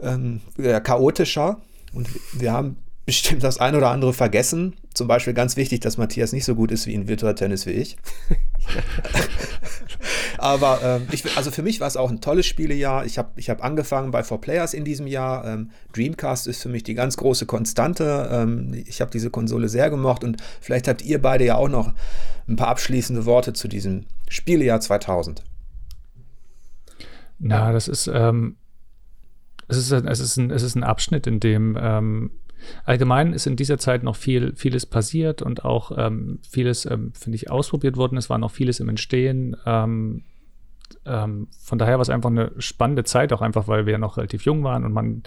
ähm, chaotischer. Und wir haben bestimmt das ein oder andere vergessen. Zum Beispiel ganz wichtig, dass Matthias nicht so gut ist wie in Virtual Tennis wie ich. Aber ähm, ich, also für mich war es auch ein tolles Spielejahr. Ich habe ich hab angefangen bei 4Players in diesem Jahr. Ähm, Dreamcast ist für mich die ganz große Konstante. Ähm, ich habe diese Konsole sehr gemocht und vielleicht habt ihr beide ja auch noch ein paar abschließende Worte zu diesem Spielejahr 2000.
Na, das ist, ähm, es ist, es ist, ein, es ist ein Abschnitt, in dem ähm, allgemein ist in dieser Zeit noch viel, vieles passiert und auch ähm, vieles, ähm, finde ich, ausprobiert worden. Es war noch vieles im Entstehen. Ähm, ähm, von daher war es einfach eine spannende Zeit, auch einfach, weil wir noch relativ jung waren und man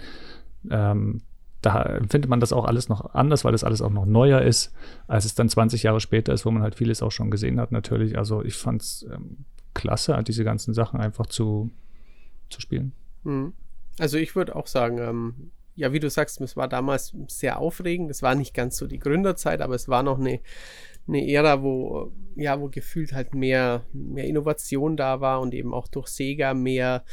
ähm, da empfindet man das auch alles noch anders, weil das alles auch noch neuer ist, als es dann 20 Jahre später ist, wo man halt vieles auch schon gesehen hat, natürlich. Also ich fand es ähm, klasse, diese ganzen Sachen einfach zu, zu spielen.
Mhm. Also ich würde auch sagen, ja, wie du sagst, es war damals sehr aufregend. Es war nicht ganz so die Gründerzeit, aber es war noch eine, eine Ära, wo, ja, wo gefühlt halt mehr, mehr Innovation da war und eben auch durch Sega mehr,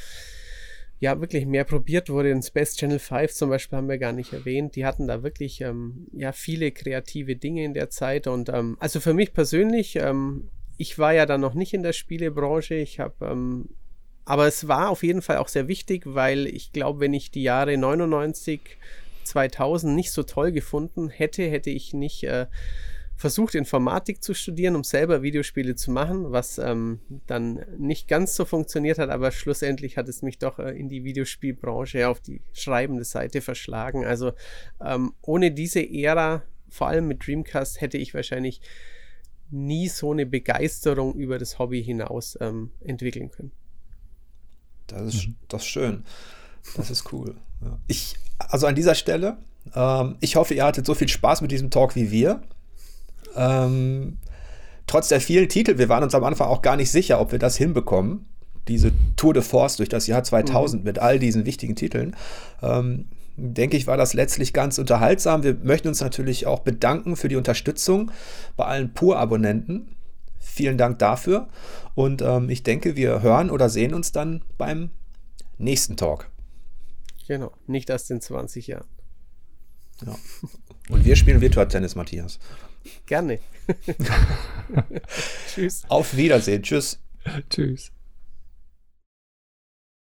ja, wirklich mehr probiert wurde. In Space Channel 5 zum Beispiel haben wir gar nicht erwähnt. Die hatten da wirklich, ähm, ja, viele kreative Dinge in der Zeit und, ähm, also für mich persönlich, ähm, ich war ja dann noch nicht in der Spielebranche. Ich habe ähm, aber es war auf jeden Fall auch sehr wichtig, weil ich glaube, wenn ich die Jahre 99, 2000 nicht so toll gefunden hätte, hätte ich nicht äh, versucht, Informatik zu studieren, um selber Videospiele zu machen, was ähm, dann nicht ganz so funktioniert hat, aber schlussendlich hat es mich doch äh, in die Videospielbranche auf die schreibende Seite verschlagen. Also ähm, ohne diese Ära, vor allem mit Dreamcast, hätte ich wahrscheinlich nie so eine Begeisterung über das Hobby hinaus ähm, entwickeln können.
Das ist, mhm. das ist schön. Das ist cool. Ja. Ich, also an dieser Stelle, ähm, ich hoffe, ihr hattet so viel Spaß mit diesem Talk wie wir. Ähm, trotz der vielen Titel, wir waren uns am Anfang auch gar nicht sicher, ob wir das hinbekommen. Diese Tour de Force durch das Jahr 2000 mhm. mit all diesen wichtigen Titeln. Ähm, denke ich, war das letztlich ganz unterhaltsam. Wir möchten uns natürlich auch bedanken für die Unterstützung bei allen Pur-Abonnenten. Vielen Dank dafür. Und ähm, ich denke, wir hören oder sehen uns dann beim nächsten Talk.
Genau, nicht erst in 20 Jahren.
Ja. Und wir spielen Virtual-Tennis, Matthias.
Gerne.
Tschüss. Auf Wiedersehen. Tschüss.
Tschüss.